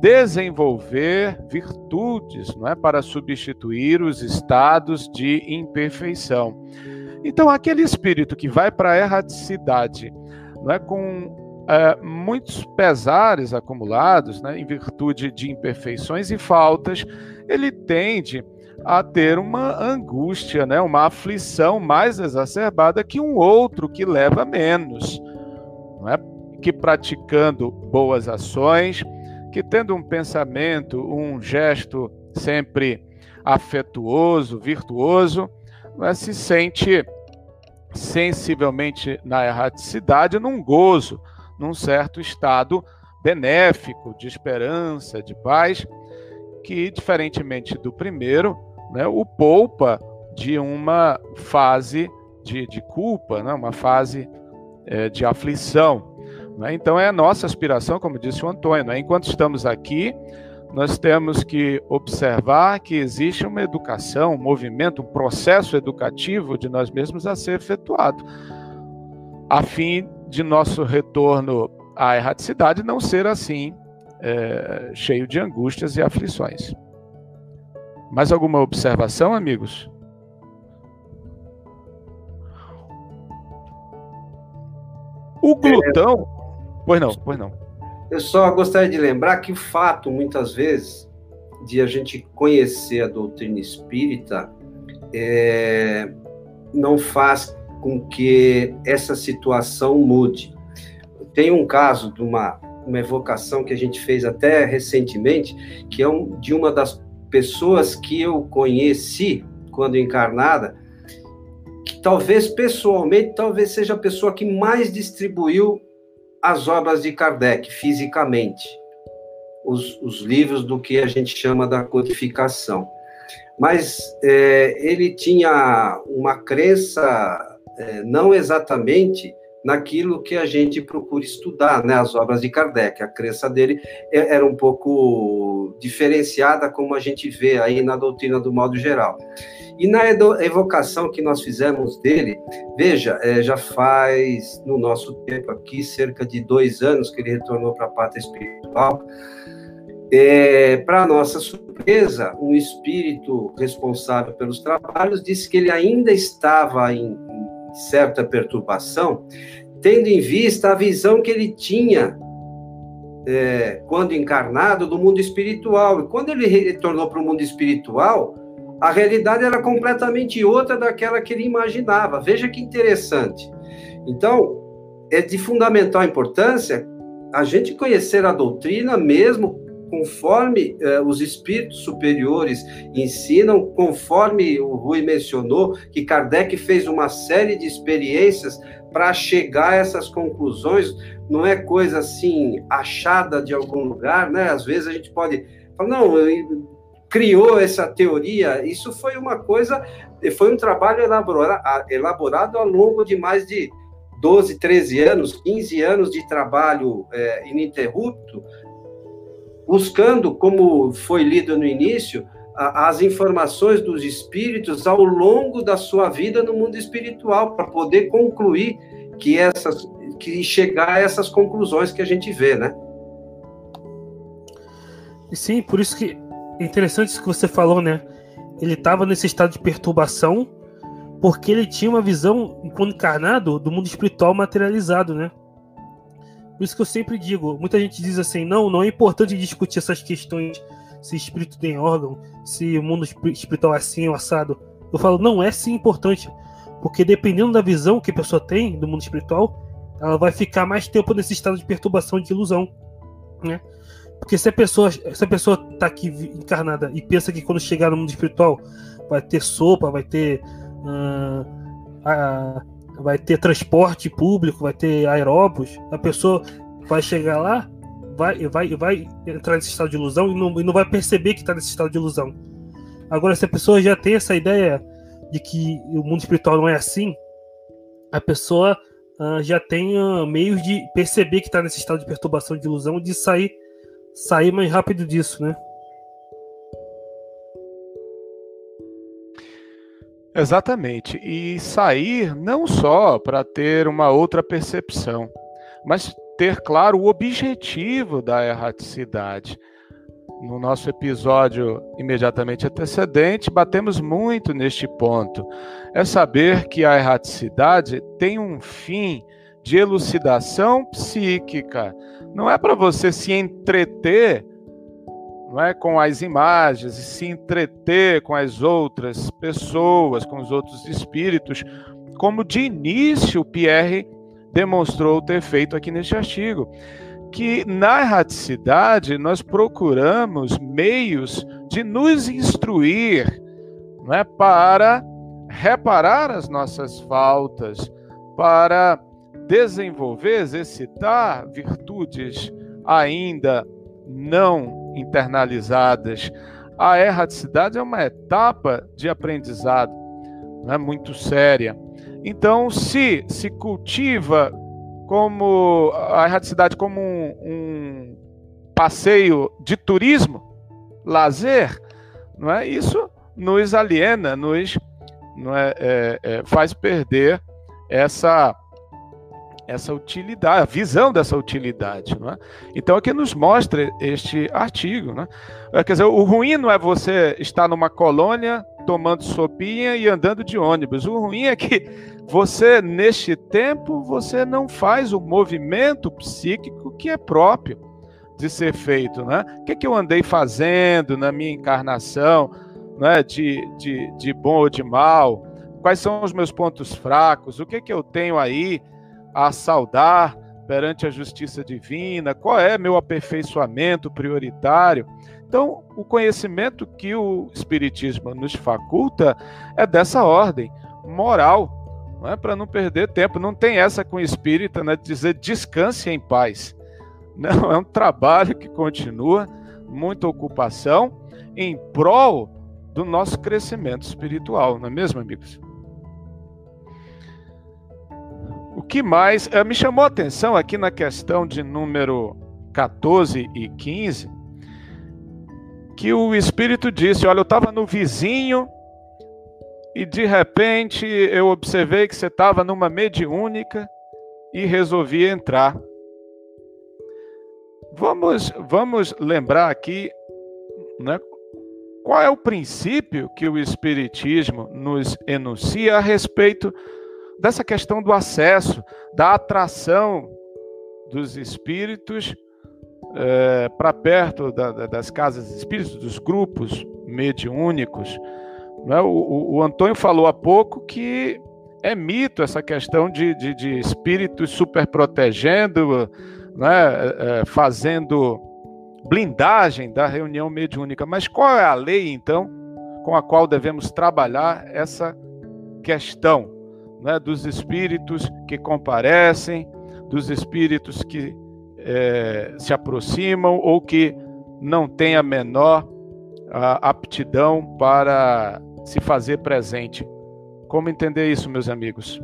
desenvolver virtudes, não é, para substituir os estados de imperfeição. Então, aquele espírito que vai para a erraticidade, não é com é, muitos pesares acumulados, né, em virtude de imperfeições e faltas, ele tende a ter uma angústia, né, uma aflição mais exacerbada que um outro que leva menos, não é? que praticando boas ações, que tendo um pensamento, um gesto sempre afetuoso, virtuoso, é? se sente sensivelmente na erraticidade, num gozo, num certo estado benéfico, de esperança, de paz, que, diferentemente do primeiro, né, o poupa de uma fase de, de culpa, né, uma fase é, de aflição. Né? Então, é a nossa aspiração, como disse o Antônio, né? enquanto estamos aqui, nós temos que observar que existe uma educação, um movimento, um processo educativo de nós mesmos a ser efetuado, a fim de nosso retorno à erraticidade não ser assim, é, cheio de angústias e aflições. Mais alguma observação, amigos? O glutão. Pois não, pois não. Eu só gostaria de lembrar que o fato, muitas vezes, de a gente conhecer a doutrina espírita é, não faz com que essa situação mude. Tem um caso de uma uma evocação que a gente fez até recentemente, que é um, de uma das pessoas que eu conheci quando encarnada, que talvez pessoalmente, talvez seja a pessoa que mais distribuiu as obras de Kardec fisicamente, os, os livros do que a gente chama da codificação. Mas é, ele tinha uma crença é, não exatamente naquilo que a gente procura estudar, né, as obras de Kardec. A crença dele é, era um pouco diferenciada, como a gente vê aí na doutrina do modo geral. E na evocação que nós fizemos dele, veja, é, já faz, no nosso tempo aqui, cerca de dois anos que ele retornou para a pátria espiritual. É, para nossa surpresa, um espírito responsável pelos trabalhos disse que ele ainda estava em, certa perturbação, tendo em vista a visão que ele tinha é, quando encarnado do mundo espiritual. E quando ele retornou para o mundo espiritual, a realidade era completamente outra daquela que ele imaginava. Veja que interessante. Então, é de fundamental importância a gente conhecer a doutrina mesmo conforme eh, os espíritos superiores ensinam, conforme o Rui mencionou, que Kardec fez uma série de experiências para chegar a essas conclusões, não é coisa assim achada de algum lugar, né? Às vezes a gente pode falar, não, criou essa teoria, isso foi uma coisa, foi um trabalho elaborado, ao longo de mais de 12, 13 anos, 15 anos de trabalho é, ininterrupto, buscando, como foi lido no início, a, as informações dos espíritos ao longo da sua vida no mundo espiritual, para poder concluir que essas que chegar a essas conclusões que a gente vê, né? Sim, por isso que interessante isso que você falou, né? Ele estava nesse estado de perturbação porque ele tinha uma visão, enquanto encarnado, do mundo espiritual materializado, né? Por isso que eu sempre digo, muita gente diz assim, não, não é importante discutir essas questões, se espírito tem órgão, se o mundo espiritual é assim ou assado. Eu falo, não, é sim importante, porque dependendo da visão que a pessoa tem do mundo espiritual, ela vai ficar mais tempo nesse estado de perturbação, de ilusão, né? Porque se a pessoa, se a pessoa tá aqui encarnada e pensa que quando chegar no mundo espiritual vai ter sopa, vai ter uh, vai ter transporte público, vai ter aeróbus, a pessoa vai chegar lá, vai, vai, vai entrar nesse estado de ilusão e não, e não vai perceber que está nesse estado de ilusão. Agora, se a pessoa já tem essa ideia de que o mundo espiritual não é assim, a pessoa uh, já tem meios de perceber que está nesse estado de perturbação, de ilusão, de sair sair mais rápido disso, né? Exatamente. E sair não só para ter uma outra percepção, mas ter claro o objetivo da erraticidade. No nosso episódio imediatamente antecedente, batemos muito neste ponto. É saber que a erraticidade tem um fim de elucidação psíquica. Não é para você se entreter não é com as imagens e se entreter com as outras pessoas, com os outros espíritos, como de início Pierre demonstrou ter feito aqui neste artigo, que na erraticidade nós procuramos meios de nos instruir, não é para reparar as nossas faltas, para desenvolver, exercitar virtudes ainda não internalizadas. A erraticidade é uma etapa de aprendizado, não é muito séria. Então, se se cultiva como a erraticidade como um, um passeio de turismo, lazer, não é? Isso nos aliena, nos é, é, é faz perder essa essa utilidade, a visão dessa utilidade. É? Então, aqui nos mostra este artigo. Né? Quer dizer, o ruim não é você estar numa colônia tomando sopinha e andando de ônibus. O ruim é que você, neste tempo, você não faz o movimento psíquico que é próprio de ser feito. O que, é que eu andei fazendo na minha encarnação, de, de, de bom ou de mal? Quais são os meus pontos fracos? O que, é que eu tenho aí? A saudar perante a justiça divina, qual é meu aperfeiçoamento prioritário. Então, o conhecimento que o Espiritismo nos faculta é dessa ordem, moral, não é para não perder tempo. Não tem essa com o espírita, né, de dizer descanse em paz. Não, é um trabalho que continua, muita ocupação em prol do nosso crescimento espiritual, não é mesmo, amigos? O que mais uh, me chamou a atenção aqui na questão de número 14 e 15, que o Espírito disse: Olha, eu estava no vizinho e de repente eu observei que você estava numa mediúnica e resolvi entrar. Vamos, vamos lembrar aqui né, qual é o princípio que o Espiritismo nos enuncia a respeito dessa questão do acesso, da atração dos espíritos é, para perto da, da, das casas espíritas, dos grupos mediúnicos. Né? O, o, Antônio falou há pouco que é mito essa questão de, de, de espíritos super protegendo, né? É, fazendo blindagem da reunião mediúnica. Mas qual é a lei, então, com a qual devemos trabalhar essa questão? Né, dos espíritos que comparecem, dos espíritos que é, se aproximam ou que não têm a menor a, aptidão para se fazer presente. Como entender isso, meus amigos?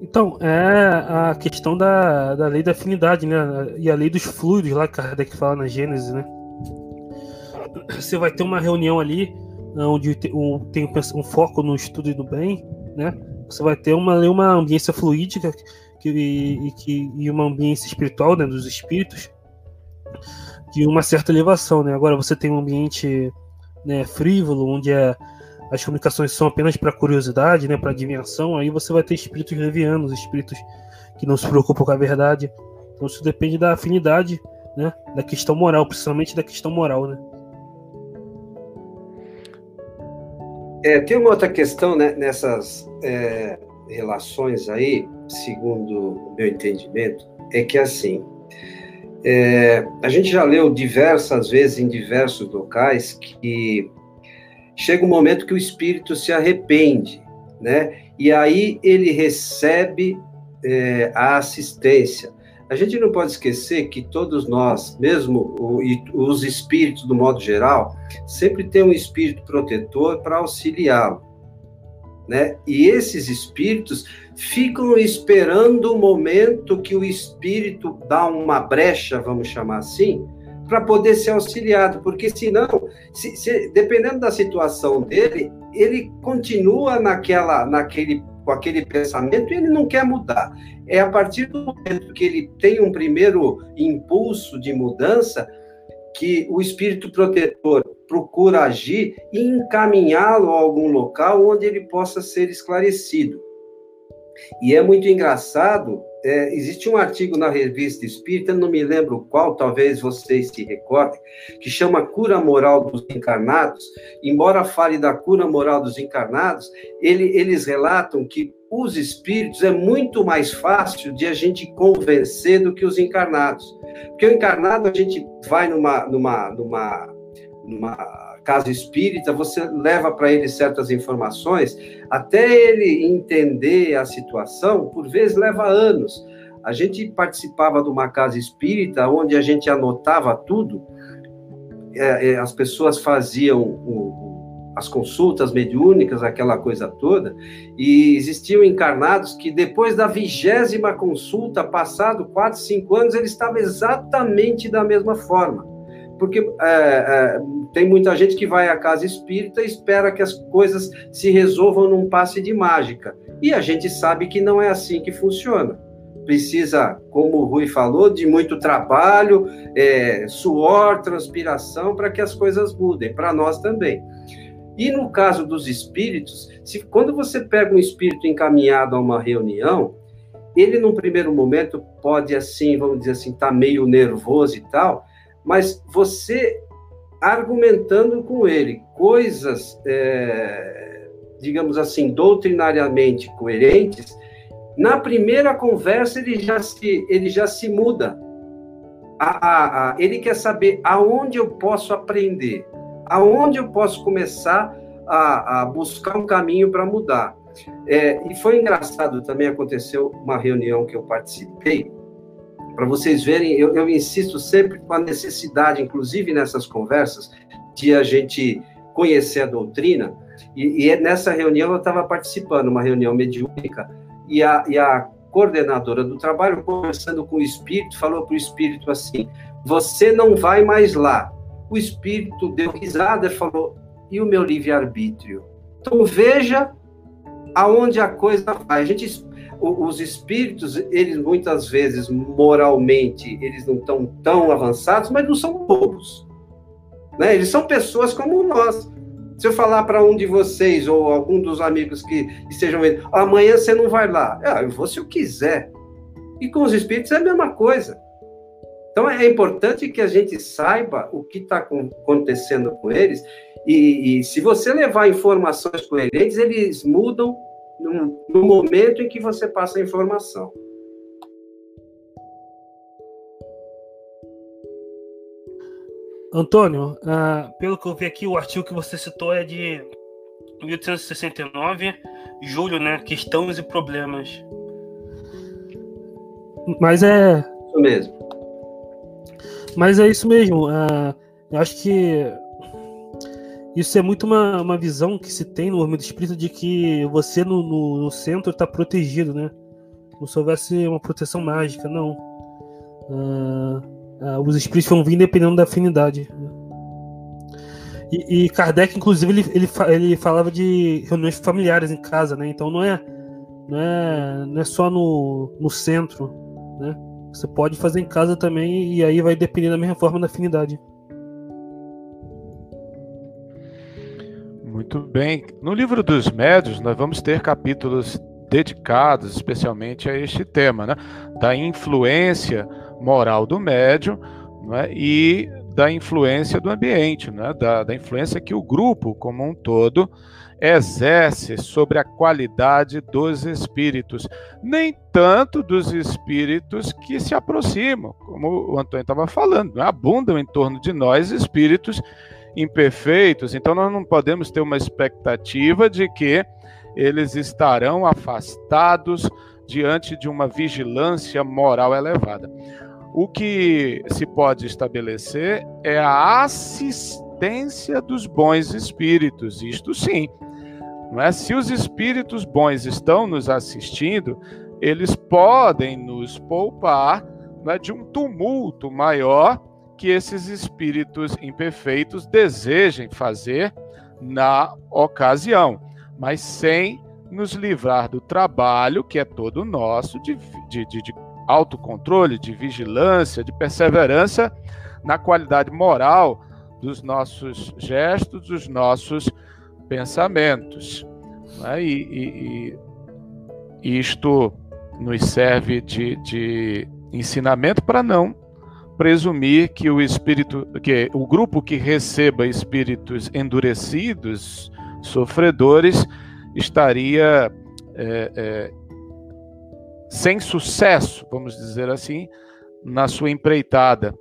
Então, é a questão da, da lei da afinidade, né? E a lei dos fluidos, lá que Kardec fala na Gênesis, né? Você vai ter uma reunião ali onde tem um foco no estudo do bem, né? Você vai ter uma, uma ambiência fluídica que, e, que, e uma ambiência espiritual né, dos espíritos de uma certa elevação, né? Agora você tem um ambiente né, frívolo, onde é, as comunicações são apenas para curiosidade, né, para adivinhação, aí você vai ter espíritos levianos, espíritos que não se preocupam com a verdade. Então isso depende da afinidade, né, da questão moral, principalmente da questão moral, né? É, tem uma outra questão né, nessas é, relações aí, segundo o meu entendimento, é que assim, é, a gente já leu diversas vezes em diversos locais que chega um momento que o espírito se arrepende, né? E aí ele recebe é, a assistência. A gente não pode esquecer que todos nós, mesmo os espíritos do modo geral, sempre tem um espírito protetor para auxiliá-lo. Né? E esses espíritos ficam esperando o momento que o espírito dá uma brecha, vamos chamar assim, para poder ser auxiliado, porque senão, se, se, dependendo da situação dele, ele continua naquela, naquele com aquele pensamento e ele não quer mudar. É a partir do momento que ele tem um primeiro impulso de mudança que o espírito protetor procura agir e encaminhá-lo a algum local onde ele possa ser esclarecido. E é muito engraçado é, existe um artigo na revista Espírita, não me lembro qual, talvez vocês se recordem, que chama Cura Moral dos Encarnados. Embora fale da cura moral dos encarnados, ele, eles relatam que os espíritos é muito mais fácil de a gente convencer do que os encarnados. Porque o encarnado, a gente vai numa, numa, numa, numa casa espírita, você leva para ele certas informações, até ele entender a situação, por vezes leva anos. A gente participava de uma casa espírita onde a gente anotava tudo, é, é, as pessoas faziam o, as consultas mediúnicas, aquela coisa toda, e existiam encarnados que depois da vigésima consulta, passado quatro, cinco anos, ele estava exatamente da mesma forma porque é, é, tem muita gente que vai à casa espírita e espera que as coisas se resolvam num passe de mágica. E a gente sabe que não é assim que funciona. Precisa, como o Rui falou, de muito trabalho, é, suor, transpiração para que as coisas mudem, para nós também. E no caso dos espíritos, se, quando você pega um espírito encaminhado a uma reunião, ele, num primeiro momento, pode, assim, vamos dizer assim, tá meio nervoso e tal, mas você argumentando com ele coisas é, digamos assim, doutrinariamente coerentes, na primeira conversa ele já se, ele já se muda. A, a, a, ele quer saber aonde eu posso aprender, aonde eu posso começar a, a buscar um caminho para mudar. É, e foi engraçado também, aconteceu uma reunião que eu participei, para vocês verem, eu, eu, insisto sempre com a necessidade, inclusive nessas conversas, de a gente conhecer a doutrina, e, e nessa reunião eu estava participando, uma reunião mediúnica, e a, e a coordenadora do trabalho, conversando com o espírito, falou para o espírito assim: Você não vai mais lá. O espírito deu risada e falou: E o meu livre-arbítrio? Então veja aonde a coisa vai. A gente, os espíritos, eles muitas vezes, moralmente, eles não estão tão avançados, mas não são bobos. Né? Eles são pessoas como nós. Se eu falar para um de vocês ou algum dos amigos que estejam vendo, amanhã você não vai lá. Ah, eu vou se eu quiser. E com os espíritos é a mesma coisa. Então é importante que a gente saiba o que está acontecendo com eles. E, e, se você levar informações coerentes, eles mudam no, no momento em que você passa a informação. Antônio, uh, pelo que eu vi aqui, o artigo que você citou é de 1869, julho, né? Questões e problemas. Mas é. Isso mesmo. Mas é isso mesmo. Uh, eu acho que isso é muito uma, uma visão que se tem no movimento espírita de que você no, no, no centro está protegido, né? Como se houvesse uma proteção mágica. Não. Uh, Uh, os espíritos vão vir dependendo da afinidade. E, e Kardec, inclusive, ele, ele, ele falava de reuniões familiares em casa, né? Então não é, não é, não é só no, no centro, né? Você pode fazer em casa também e aí vai depender da mesma forma da afinidade. Muito bem. No livro dos médios, nós vamos ter capítulos dedicados especialmente a este tema, né? Da influência moral do médium é? e da influência do ambiente, né? da, da influência que o grupo como um todo exerce sobre a qualidade dos espíritos, nem tanto dos espíritos que se aproximam, como o Antônio estava falando, né? abundam em torno de nós espíritos imperfeitos, então nós não podemos ter uma expectativa de que eles estarão afastados diante de uma vigilância moral elevada. O que se pode estabelecer é a assistência dos bons espíritos, isto sim. Não é? Se os espíritos bons estão nos assistindo, eles podem nos poupar é, de um tumulto maior que esses espíritos imperfeitos desejem fazer na ocasião, mas sem nos livrar do trabalho que é todo nosso de, de, de, de autocontrole, de vigilância, de perseverança na qualidade moral dos nossos gestos, dos nossos pensamentos. Né? E, e, e, isto nos serve de, de ensinamento para não presumir que o espírito, que o grupo que receba espíritos endurecidos, sofredores, estaria é, é, sem sucesso, vamos dizer assim, na sua empreitada.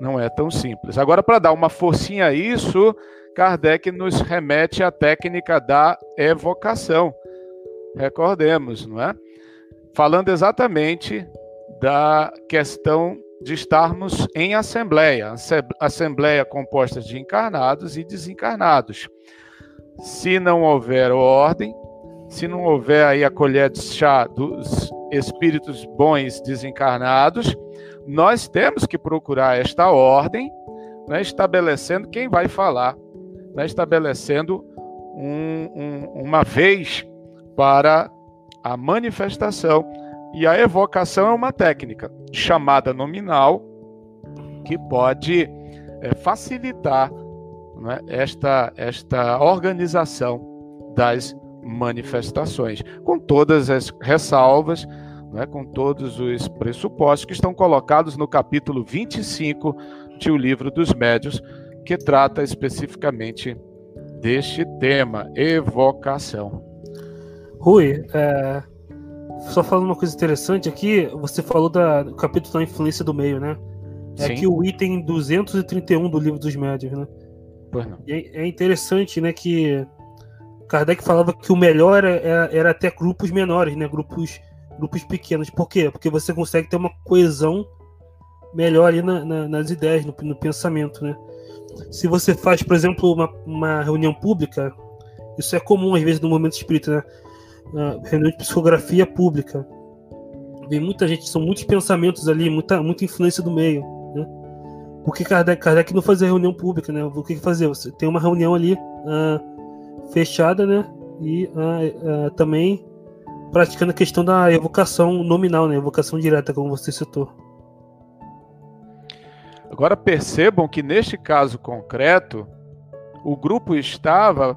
Não é tão simples. Agora, para dar uma forcinha a isso, Kardec nos remete à técnica da evocação. Recordemos, não é? Falando exatamente da questão de estarmos em assembleia, assembleia composta de encarnados e desencarnados. Se não houver ordem, se não houver aí a colher de chá dos espíritos bons desencarnados, nós temos que procurar esta ordem, né, estabelecendo quem vai falar, né, estabelecendo um, um, uma vez para a manifestação. E a evocação é uma técnica chamada nominal que pode é, facilitar né, esta, esta organização das manifestações, com todas as ressalvas, né, com todos os pressupostos que estão colocados no capítulo 25 de O Livro dos Médios, que trata especificamente deste tema, evocação. Rui, é, só falando uma coisa interessante aqui, você falou da, do capítulo da influência do meio, né? É Sim. aqui o item 231 do livro dos médios, né? É, é interessante, né, que Kardec falava que o melhor era, era, até grupos menores, né? Grupos, grupos pequenos. Por quê? Porque você consegue ter uma coesão melhor ali na, na, nas ideias, no, no, pensamento, né? Se você faz, por exemplo, uma, uma, reunião pública, isso é comum às vezes no momento espírita, né? Uh, reunião de psicografia pública. Vem muita gente, são muitos pensamentos ali, muita, muita influência do meio, né? Por que Kardec, Kardec não fazia reunião pública, né? O que fazer? Você tem uma reunião ali uh, fechada, né? E uh, também praticando a questão da evocação nominal, né? Evocação direta, como você citou. Agora percebam que neste caso concreto, o grupo estava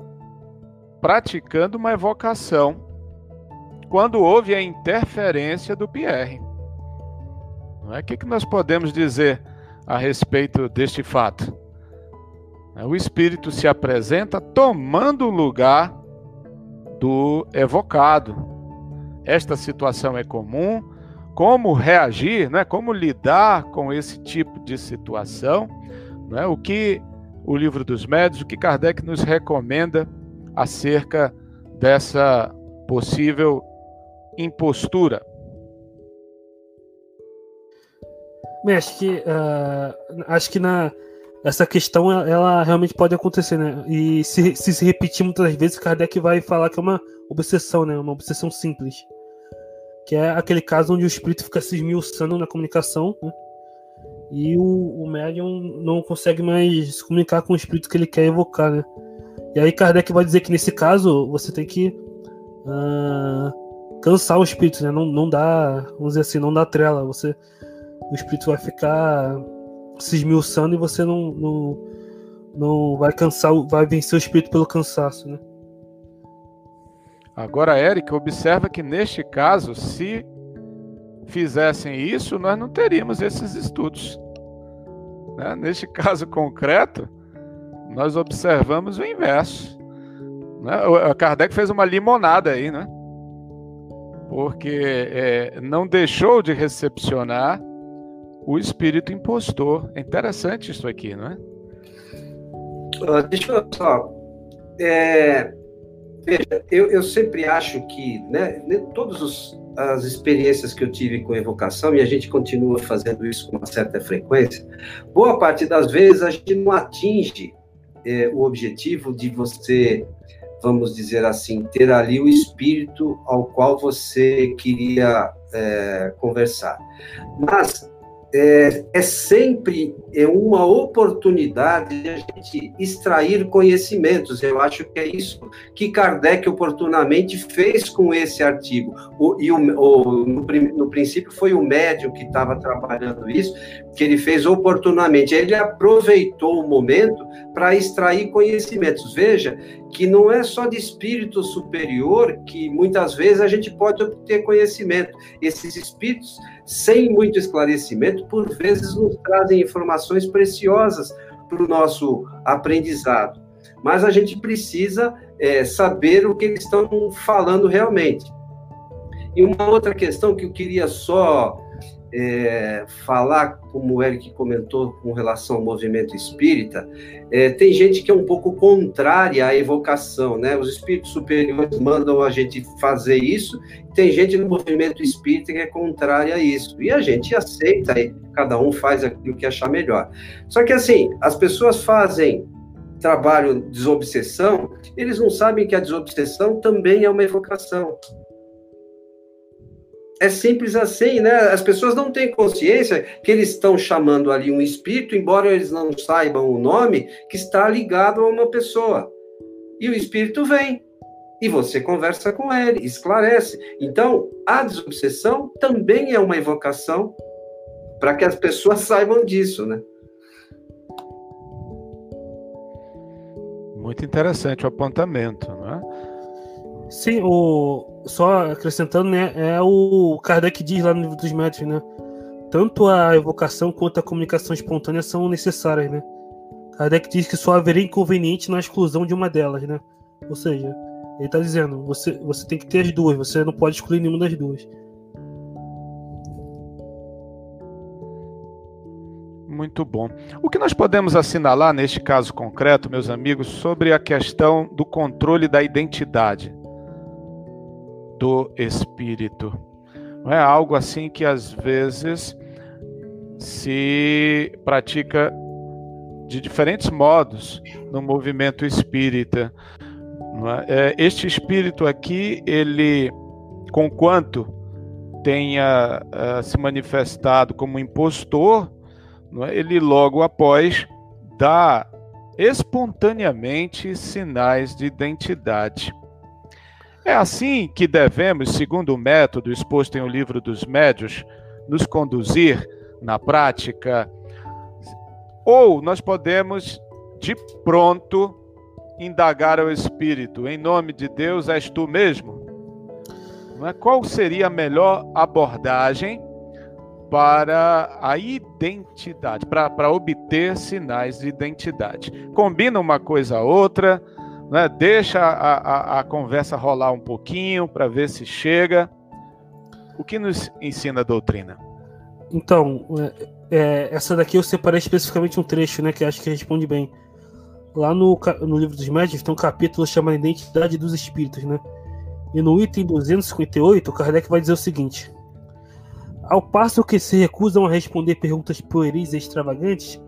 praticando uma evocação quando houve a interferência do Pierre. Não é? O que, que nós podemos dizer a respeito deste fato? O Espírito se apresenta tomando o lugar do evocado. Esta situação é comum. Como reagir, né? como lidar com esse tipo de situação? Né? O que o livro dos médios, o que Kardec nos recomenda acerca dessa possível impostura? Acho que, uh, acho que na, essa questão ela realmente pode acontecer, né? E se, se, se repetir muitas vezes, Kardec vai falar que é uma obsessão, né? Uma obsessão simples. Que é aquele caso onde o espírito fica se esmiuçando na comunicação, né? E o, o médium não consegue mais se comunicar com o espírito que ele quer evocar, né? E aí Kardec vai dizer que nesse caso você tem que uh, cansar o espírito, né? Não, não dá, vamos dizer assim, não dá trela. Você, o espírito vai ficar se esmiuçando e você não, não, não vai cansar, vai vencer o espírito pelo cansaço, né? Agora, Érica, observa que neste caso, se fizessem isso, nós não teríamos esses estudos. Né? Neste caso concreto, nós observamos o inverso. Né? O Kardec fez uma limonada aí, né? Porque é, não deixou de recepcionar o espírito impostor. É interessante isso aqui, não é? Uh, deixa eu só. É, veja, eu, eu sempre acho que né, todas as experiências que eu tive com evocação, e a gente continua fazendo isso com uma certa frequência, boa parte das vezes a gente não atinge é, o objetivo de você, vamos dizer assim, ter ali o espírito ao qual você queria é, conversar. Mas é, é, sempre é uma oportunidade de a gente extrair conhecimentos. Eu acho que é isso que Kardec oportunamente fez com esse artigo. O, e o, o no, no, princípio foi o médium que estava trabalhando isso, que ele fez oportunamente. Ele aproveitou o momento para extrair conhecimentos. Veja que não é só de espírito superior que muitas vezes a gente pode obter conhecimento. Esses espíritos, sem muito esclarecimento, por vezes nos trazem informações preciosas para o nosso aprendizado. Mas a gente precisa é, saber o que eles estão falando realmente. E uma outra questão que eu queria só é, falar, como o Eric comentou com relação ao movimento espírita, é, tem gente que é um pouco contrária à evocação, né? Os espíritos superiores mandam a gente fazer isso, tem gente no movimento espírita que é contrária a isso, e a gente aceita, e cada um faz aquilo que achar melhor. Só que assim, as pessoas fazem trabalho de desobsessão, eles não sabem que a desobsessão também é uma evocação. É simples assim, né? As pessoas não têm consciência que eles estão chamando ali um espírito, embora eles não saibam o nome, que está ligado a uma pessoa. E o espírito vem. E você conversa com ele, esclarece. Então, a desobsessão também é uma evocação para que as pessoas saibam disso, né? Muito interessante o apontamento, não é? Sim, o, só acrescentando, né, é o Kardec diz lá no livro dos médicos, né? Tanto a evocação quanto a comunicação espontânea são necessárias, né? Kardec diz que só haveria inconveniente na exclusão de uma delas, né? Ou seja, ele está dizendo, você, você tem que ter as duas, você não pode excluir nenhuma das duas. Muito bom. O que nós podemos assinalar neste caso concreto, meus amigos, sobre a questão do controle da identidade do espírito? Não é algo assim que às vezes se pratica de diferentes modos no movimento espírita. É? é? Este espírito aqui, ele, conquanto tenha uh, se manifestado como impostor, é? ele logo após dá espontaneamente sinais de identidade. É assim que devemos, segundo o método exposto em O Livro dos Médios, nos conduzir na prática, ou nós podemos, de pronto, indagar ao Espírito: em nome de Deus, és tu mesmo? É? Qual seria a melhor abordagem para a identidade, para, para obter sinais de identidade? Combina uma coisa a outra, né? deixa a, a, a conversa rolar um pouquinho para ver se chega. O que nos ensina a doutrina? Então, é, é, essa daqui eu separei especificamente um trecho, né, que acho que responde bem. Lá no, no livro dos médios tem um capítulo chamado Identidade dos Espíritos, né? E no item 258, Kardec vai dizer o seguinte: Ao passo que se recusam a responder perguntas pueris e extravagantes,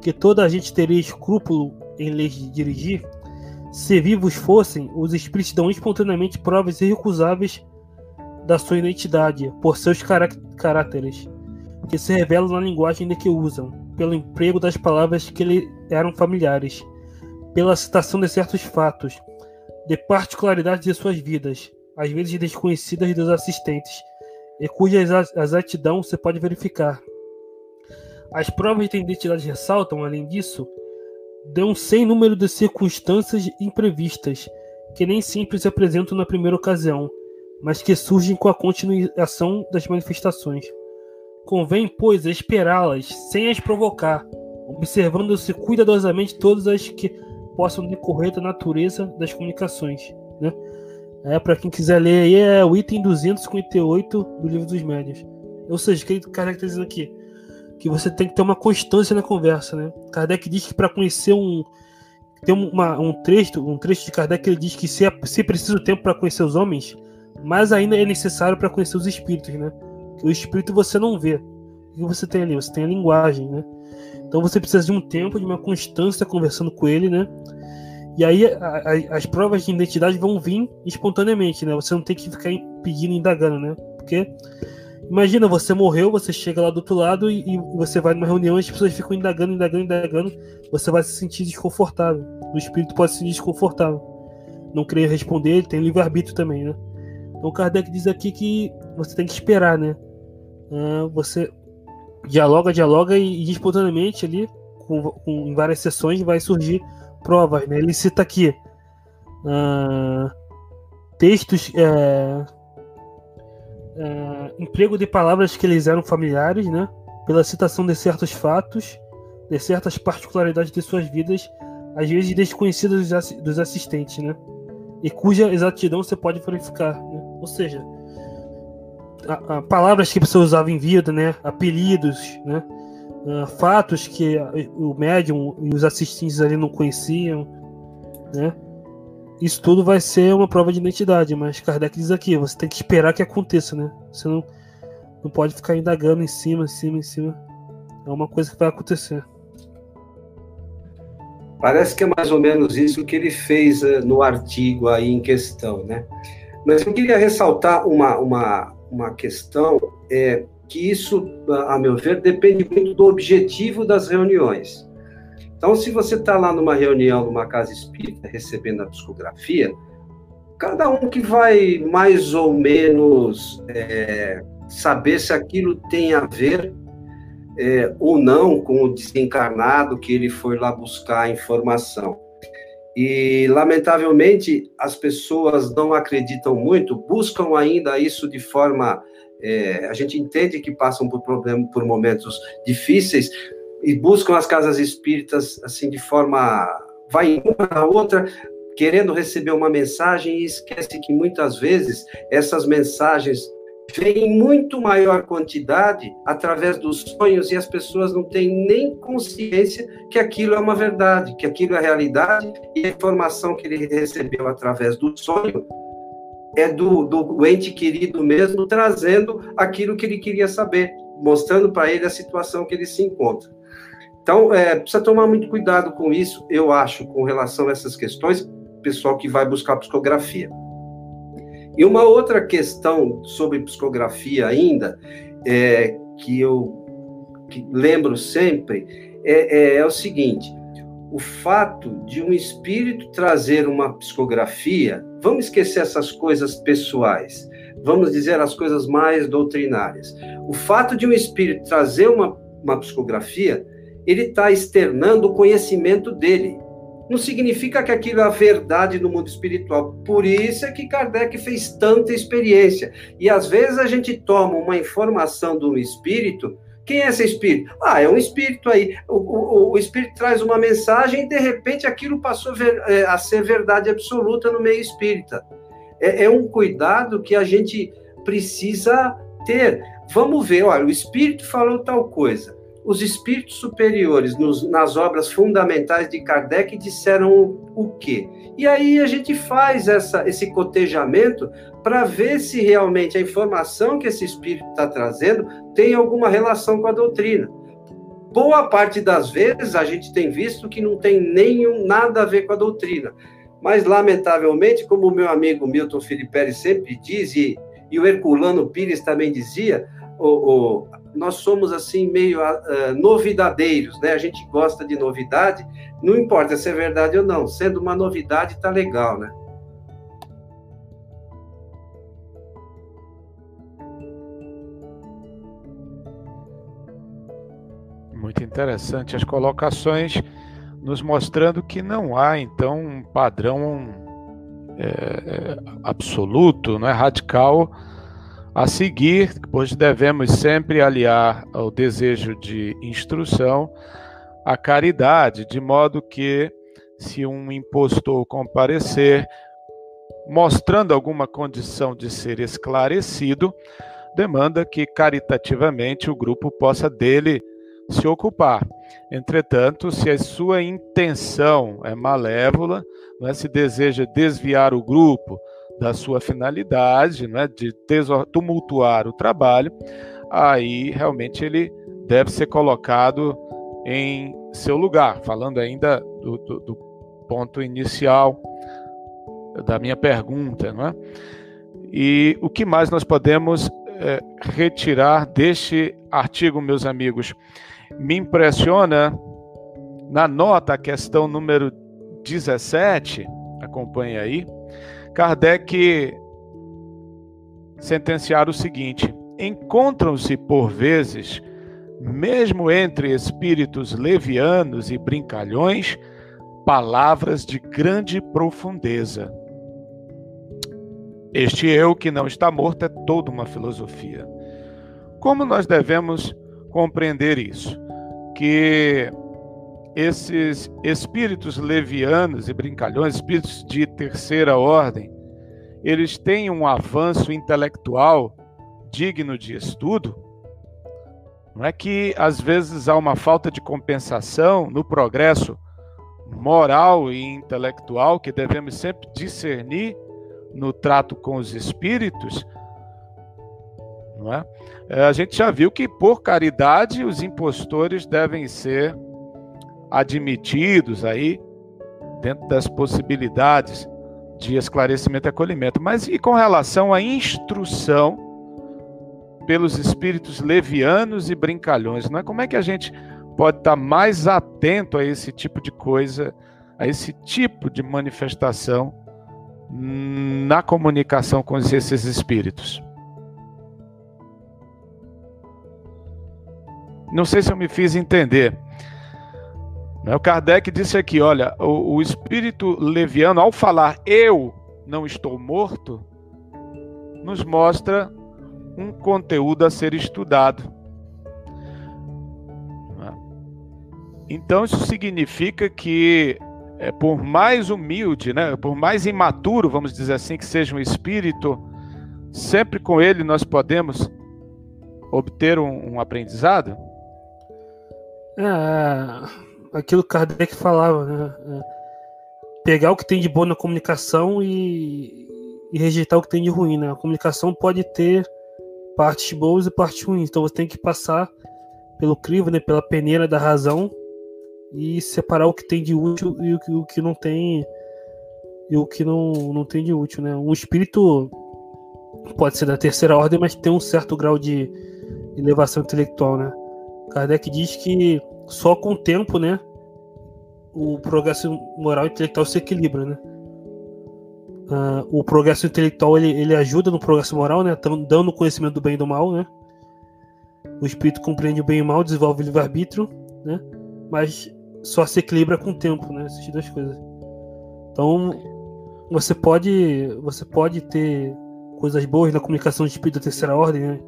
que toda a gente teria escrúpulo em lhes dirigir, se vivos fossem, os espíritos dão espontaneamente provas irrecusáveis da sua identidade, por seus caráteres que se revelam na linguagem de que usam, pelo emprego das palavras que lhe eram familiares, pela citação de certos fatos, de particularidades de suas vidas, às vezes desconhecidas dos assistentes, e cuja exatidão se pode verificar. As provas de identidade ressaltam, além disso, um sem número de circunstâncias imprevistas, que nem sempre se apresentam na primeira ocasião, mas que surgem com a continuação das manifestações. Convém, pois, esperá-las sem as provocar, observando-se cuidadosamente todas as que possam decorrer da natureza das comunicações. Né? É, para quem quiser ler aí, é o item 258 do Livro dos Médios. Ou seja, o que está dizendo aqui? Que você tem que ter uma constância na conversa. Né? Kardec diz que para conhecer um. Tem uma, um trecho um trecho de Kardec que ele diz que se, é, se precisa tempo para conhecer os homens, mas ainda é necessário para conhecer os espíritos. Né? O espírito você não vê. O que você tem ali? Você tem a linguagem, né? Então você precisa de um tempo, de uma constância conversando com ele, né? E aí a, a, as provas de identidade vão vir espontaneamente, né? Você não tem que ficar pedindo, indagando, né? Porque imagina, você morreu, você chega lá do outro lado e, e você vai numa reunião e as pessoas ficam indagando, indagando, indagando. Você vai se sentir desconfortável. O espírito pode se sentir desconfortável. Não querer responder, ele tem livre-arbítrio também, né? Então Kardec diz aqui que você tem que esperar, né? Uh, você dialoga, dialoga e, e espontaneamente ali, com, com, em várias sessões, vai surgir provas, né? Ele cita aqui uh, textos, é, é, emprego de palavras que lhes eram familiares, né? Pela citação de certos fatos, de certas particularidades de suas vidas, às vezes desconhecidas dos assistentes, né? E cuja exatidão você pode verificar. Né? Ou seja, a, a, palavras que a pessoa usava em vida, né? Apelidos, né? Uh, fatos que o médium e os assistentes ali não conheciam, né? Isso tudo vai ser uma prova de identidade, mas Kardec diz aqui, você tem que esperar que aconteça, né? Você não, não pode ficar indagando em cima, em cima, em cima. É uma coisa que vai acontecer. Parece que é mais ou menos isso que ele fez uh, no artigo aí em questão, né? Mas eu queria ressaltar uma, uma, uma questão, é que isso, a meu ver, depende muito do objetivo das reuniões. Então, se você está lá numa reunião, numa casa espírita, recebendo a psicografia, cada um que vai mais ou menos é, saber se aquilo tem a ver é, ou não com o desencarnado que ele foi lá buscar a informação. E, lamentavelmente, as pessoas não acreditam muito, buscam ainda isso de forma. É, a gente entende que passam por problemas, por momentos difíceis, e buscam as casas espíritas assim de forma vai uma na outra querendo receber uma mensagem e esquece que muitas vezes essas mensagens vêm em muito maior quantidade através dos sonhos e as pessoas não têm nem consciência que aquilo é uma verdade, que aquilo é realidade e a informação que ele recebeu através do sonho é do, do ente querido mesmo trazendo aquilo que ele queria saber, mostrando para ele a situação que ele se encontra. Então, é, precisa tomar muito cuidado com isso, eu acho, com relação a essas questões, pessoal que vai buscar psicografia. E uma outra questão sobre psicografia ainda, é, que eu que lembro sempre, é, é, é o seguinte: o fato de um espírito trazer uma psicografia, vamos esquecer essas coisas pessoais, vamos dizer as coisas mais doutrinárias. O fato de um espírito trazer uma, uma psicografia, ele está externando o conhecimento dele não significa que aquilo é a verdade no mundo espiritual. Por isso é que Kardec fez tanta experiência. E às vezes a gente toma uma informação de um espírito. Quem é esse espírito? Ah, é um espírito aí. O, o, o espírito traz uma mensagem e de repente aquilo passou é, a ser verdade absoluta no meio espírita. É, é um cuidado que a gente precisa ter. Vamos ver, olha, o espírito falou tal coisa os espíritos superiores nos, nas obras fundamentais de Kardec disseram o, quê? E aí a gente faz essa, esse cotejamento para ver se realmente a informação que esse espírito está trazendo tem alguma relação com a doutrina. Boa parte das vezes a gente tem visto que não tem nenhum nada a ver com a doutrina. Mas, lamentavelmente, como o meu amigo Milton Filipe sempre diz, e, e o Herculano Pires também dizia, o, o nós somos assim meio uh, novidadeiros, né? A gente gosta de novidade, não importa se é verdade ou não, sendo uma novidade tá legal, né? Muito interessante as colocações, nos mostrando que não há então um padrão é, absoluto, não é radical a seguir, pois devemos sempre aliar ao desejo de instrução a caridade, de modo que, se um impostor comparecer, mostrando alguma condição de ser esclarecido, demanda que caritativamente o grupo possa dele se ocupar. Entretanto, se a sua intenção é malévola, é, se deseja desviar o grupo, da sua finalidade, né, de tumultuar o trabalho, aí realmente ele deve ser colocado em seu lugar. Falando ainda do, do, do ponto inicial da minha pergunta, não é? E o que mais nós podemos é, retirar deste artigo, meus amigos? Me impressiona na nota, a questão número 17, acompanhe aí, Kardec sentenciar o seguinte: encontram-se por vezes, mesmo entre espíritos levianos e brincalhões, palavras de grande profundeza. Este eu que não está morto é toda uma filosofia. Como nós devemos compreender isso? Que esses espíritos levianos e brincalhões, espíritos de terceira ordem, eles têm um avanço intelectual digno de estudo? Não é que às vezes há uma falta de compensação no progresso moral e intelectual que devemos sempre discernir no trato com os espíritos? Não é? é a gente já viu que por caridade os impostores devem ser admitidos aí dentro das possibilidades de esclarecimento e acolhimento. Mas e com relação à instrução pelos espíritos levianos e brincalhões, não é? Como é que a gente pode estar mais atento a esse tipo de coisa, a esse tipo de manifestação na comunicação com esses espíritos? Não sei se eu me fiz entender. Né? O Kardec disse aqui: olha, o, o espírito leviano, ao falar eu não estou morto, nos mostra um conteúdo a ser estudado. Né? Então isso significa que é, por mais humilde, né, por mais imaturo, vamos dizer assim, que seja um espírito, sempre com ele nós podemos obter um, um aprendizado? É, aquilo que Kardec falava, né? É, pegar o que tem de bom na comunicação e, e rejeitar o que tem de ruim, né? A comunicação pode ter partes boas e partes ruins, então você tem que passar pelo crivo, né, pela peneira da razão e separar o que tem de útil e o que, o que não tem e o que não, não tem de útil, né? Um espírito pode ser da terceira ordem, mas tem um certo grau de elevação intelectual, né? Kardec diz que só com o tempo, né, o progresso moral e intelectual se equilibra, né? Uh, o progresso intelectual ele, ele ajuda no progresso moral, né? Dando conhecimento do bem e do mal, né? O espírito compreende o bem e o mal, desenvolve o livre-arbítrio, né? Mas só se equilibra com o tempo, né? Essas duas coisas. Então, você pode, você pode ter coisas boas na comunicação de espírito da terceira ordem, né?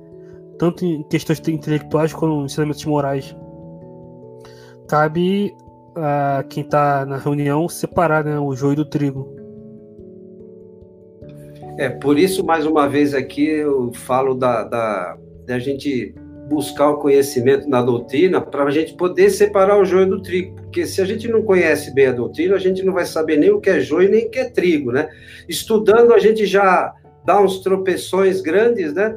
Tanto em questões intelectuais quanto em ensinamentos morais. Cabe a quem está na reunião separar né, o joio do trigo. É, por isso, mais uma vez aqui, eu falo da, da, da gente buscar o conhecimento na doutrina para a gente poder separar o joio do trigo, porque se a gente não conhece bem a doutrina, a gente não vai saber nem o que é joio nem o que é trigo, né? Estudando, a gente já dá uns tropeções grandes, né?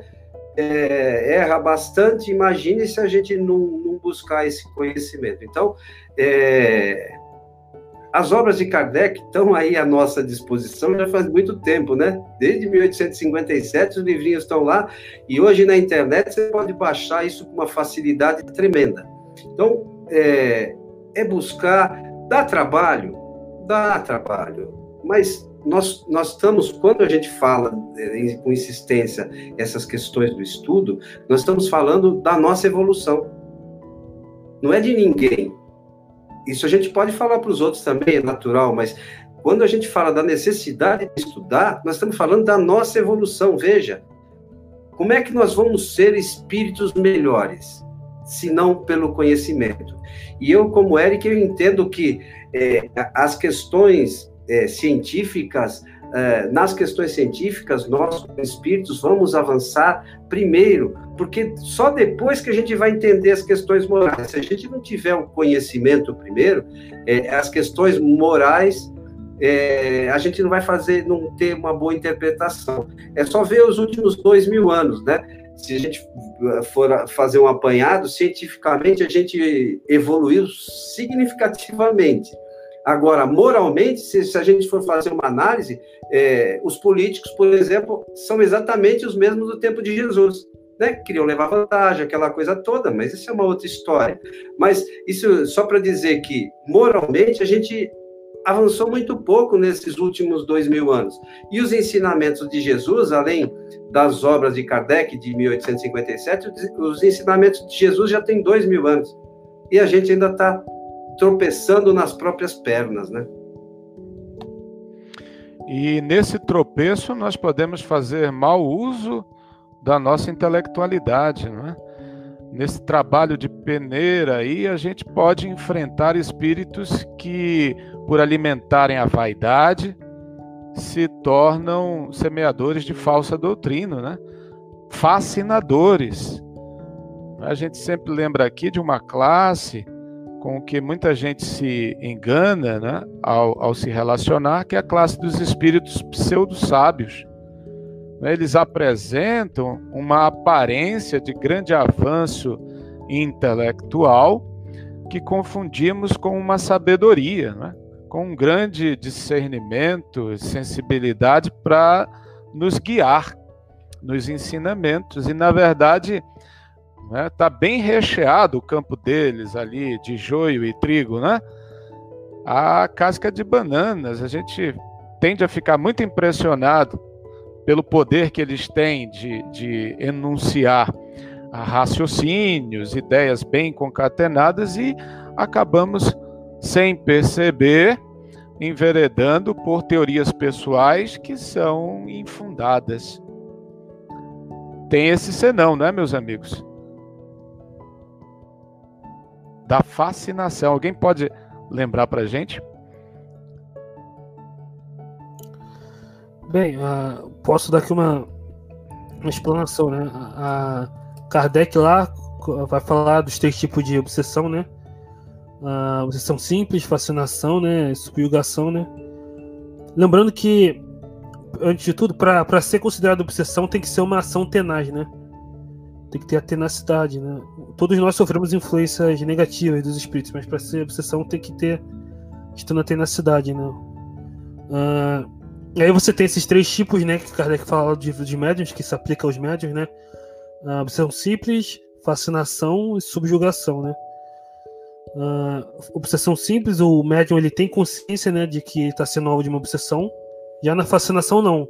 É, erra bastante, imagine se a gente não, não buscar esse conhecimento. Então, é, as obras de Kardec estão aí à nossa disposição já faz muito tempo, né? Desde 1857 os livrinhos estão lá e hoje na internet você pode baixar isso com uma facilidade tremenda. Então, é, é buscar, dá trabalho, dá trabalho, mas nós, nós estamos, quando a gente fala é, com insistência essas questões do estudo, nós estamos falando da nossa evolução. Não é de ninguém, isso a gente pode falar para os outros também, é natural, mas quando a gente fala da necessidade de estudar, nós estamos falando da nossa evolução. Veja, como é que nós vamos ser espíritos melhores, se não pelo conhecimento? E eu, como Eric, eu entendo que é, as questões é, científicas é, nas questões científicas, nós, espíritos, vamos avançar primeiro, porque só depois que a gente vai entender as questões morais. Se a gente não tiver o conhecimento primeiro, é, as questões morais, é, a gente não vai fazer, não ter uma boa interpretação. É só ver os últimos dois mil anos, né? Se a gente for fazer um apanhado, cientificamente a gente evoluiu significativamente. Agora, moralmente, se, se, a gente for fazer uma análise, é, os políticos, por exemplo, são exatamente os mesmos do tempo de Jesus. Né? Queriam levar vantagem, aquela coisa toda, mas isso é uma outra história. Mas isso só para dizer que, moralmente, a gente avançou muito pouco nesses últimos dois mil anos. E os ensinamentos de Jesus, além das obras de Kardec de 1857, os ensinamentos de Jesus já têm dois mil anos. E a gente ainda está tropeçando nas próprias pernas, né? E nesse tropeço nós podemos fazer mau uso da nossa intelectualidade, não é? Nesse trabalho de peneira aí, a gente pode enfrentar espíritos que, por alimentarem a vaidade, se tornam semeadores de falsa doutrina, né? Fascinadores. A gente sempre lembra aqui de uma classe com que muita gente se engana né, ao, ao se relacionar, que é a classe dos espíritos pseudo-sábios. Eles apresentam uma aparência de grande avanço intelectual que confundimos com uma sabedoria, né? com um grande discernimento, sensibilidade para nos guiar nos ensinamentos. E, na verdade, né? Tá bem recheado o campo deles ali de joio e trigo, né? A casca de bananas, a gente tende a ficar muito impressionado pelo poder que eles têm de, de enunciar raciocínios, ideias bem concatenadas e acabamos sem perceber enveredando por teorias pessoais que são infundadas. Tem esse senão, não é, meus amigos? Da fascinação. Alguém pode lembrar para gente? Bem, uh, posso dar aqui uma, uma explanação, né? A, Kardec lá vai falar dos três tipos de obsessão, né? A obsessão simples, fascinação, né? Subjugação, né? Lembrando que, antes de tudo, para ser considerado obsessão tem que ser uma ação tenaz, né? Tem que ter a tenacidade, né? Todos nós sofremos influências negativas dos espíritos, mas para ser obsessão tem que ter estar na tenacidade, né? Uh, e aí você tem esses três tipos, né, que Kardec fala de, médiums, que se aplica aos médiums, né? A obsessão simples, fascinação e subjugação, né? Uh, obsessão simples, o médium ele tem consciência, né, de que está sendo alvo de uma obsessão. Já na fascinação não.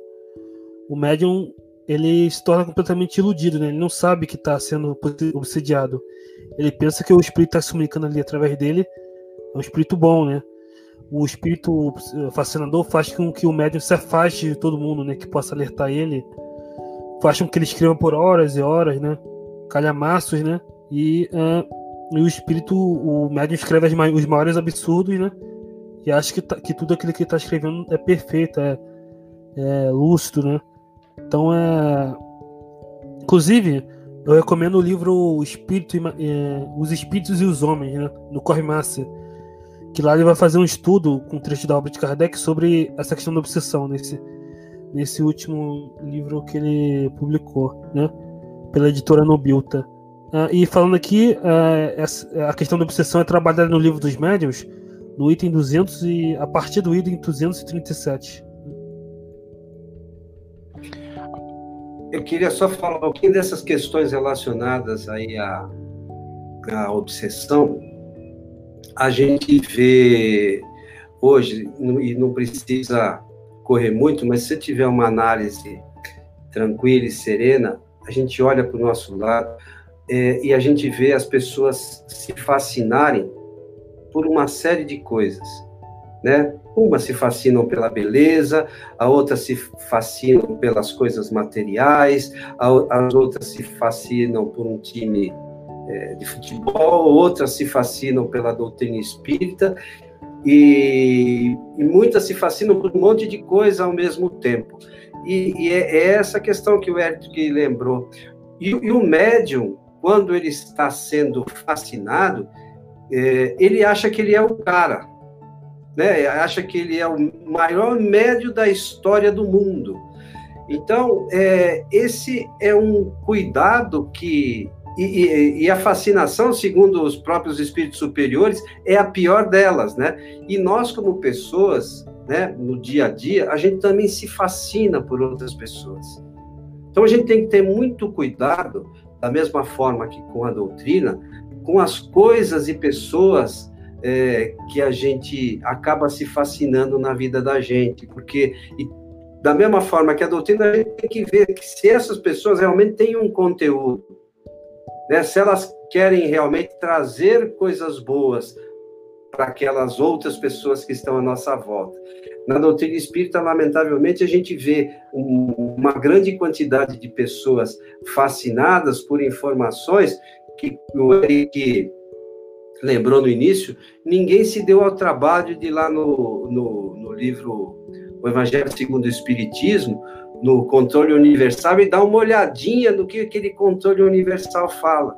O médium ele se torna completamente iludido, né? Ele não sabe que está sendo obsediado. Ele pensa que o espírito está se comunicando ali através dele. É um espírito bom, né? o espírito fascinador faz com que o médium se afaste de todo mundo, né? Que possa alertar ele. Faz com que ele escreva por horas e horas, né? Calhamaços, né? E, uh, e o espírito, o médium escreve os maiores absurdos, né? E acha que, tá, que tudo aquilo que ele está escrevendo é perfeito, é, é lúcido, né? Então é. Inclusive, eu recomendo o livro o Espírito, é, Os Espíritos e os Homens, né? Do Corre Massa que lá ele vai fazer um estudo com trecho da obra de Kardec sobre essa questão da obsessão nesse, nesse último livro que ele publicou, né, pela editora Nobilta. Uh, e falando aqui, uh, essa, a questão da obsessão é trabalhada no livro dos médiuns, no item 200 e a partir do item 237. Eu queria só falar um pouquinho dessas questões relacionadas aí à, à obsessão, a gente vê hoje, e não precisa correr muito, mas se tiver uma análise tranquila e serena, a gente olha para o nosso lado é, e a gente vê as pessoas se fascinarem por uma série de coisas, né? Uma se fascinam pela beleza, a outra se fascinam pelas coisas materiais, as outras se fascinam por um time é, de futebol, outras se fascinam pela doutrina espírita, e, e, muitas se fascinam por um monte de coisa ao mesmo tempo. E, e é, é, essa questão que o Eric lembrou. E, e, o médium, quando ele está sendo fascinado, é, ele acha que ele é o cara, né? acha que ele é o maior médio da história do mundo. Então, é, esse é um cuidado que e, e, e, a fascinação, segundo os próprios espíritos superiores, é a pior delas, né? E nós, como pessoas, né, no dia a dia, a gente também se fascina por outras pessoas. Então a gente tem que ter muito cuidado, da mesma forma que com a doutrina, com as coisas e pessoas é, que a gente acaba se fascinando na vida da gente, porque e, da mesma forma que a doutrina, a gente tem que ver que se essas pessoas realmente têm um conteúdo, né? Se elas querem realmente trazer coisas boas para aquelas outras pessoas que estão à nossa volta. Na doutrina espírita, lamentavelmente, a gente vê um, uma grande quantidade de pessoas fascinadas por informações que o Eric lembrou no início, ninguém se deu ao trabalho de ir lá no, no, no livro O Evangelho segundo o Espiritismo, no controle universal e dar uma olhadinha no que aquele controle universal fala.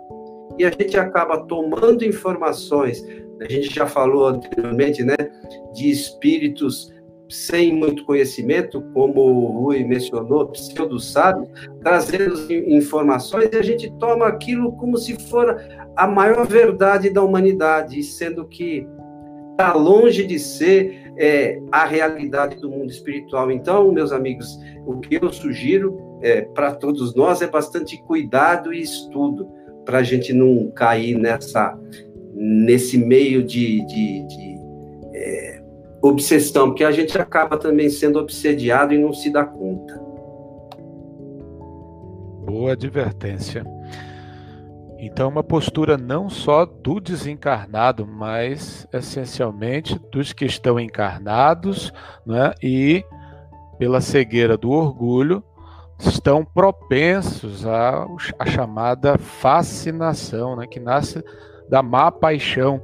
E a gente acaba tomando informações, a gente já falou anteriormente, né, de espíritos sem muito conhecimento, como o Rui mencionou, pseudo-sábios, trazendo informações e a gente toma aquilo como se for a maior verdade da humanidade, sendo que está longe de ser é, a realidade do mundo espiritual. Então, meus amigos, o que eu sugiro é, para todos nós é bastante cuidado e estudo para a gente não cair nessa nesse meio de, de, de obsessão, porque a gente acaba também sendo obsediado e não se dá conta. Boa advertência. Então, uma postura não só do desencarnado, mas essencialmente dos que estão encarnados né, e, pela cegueira do orgulho, estão propensos à, chamada fascinação, né, que nasce da má paixão,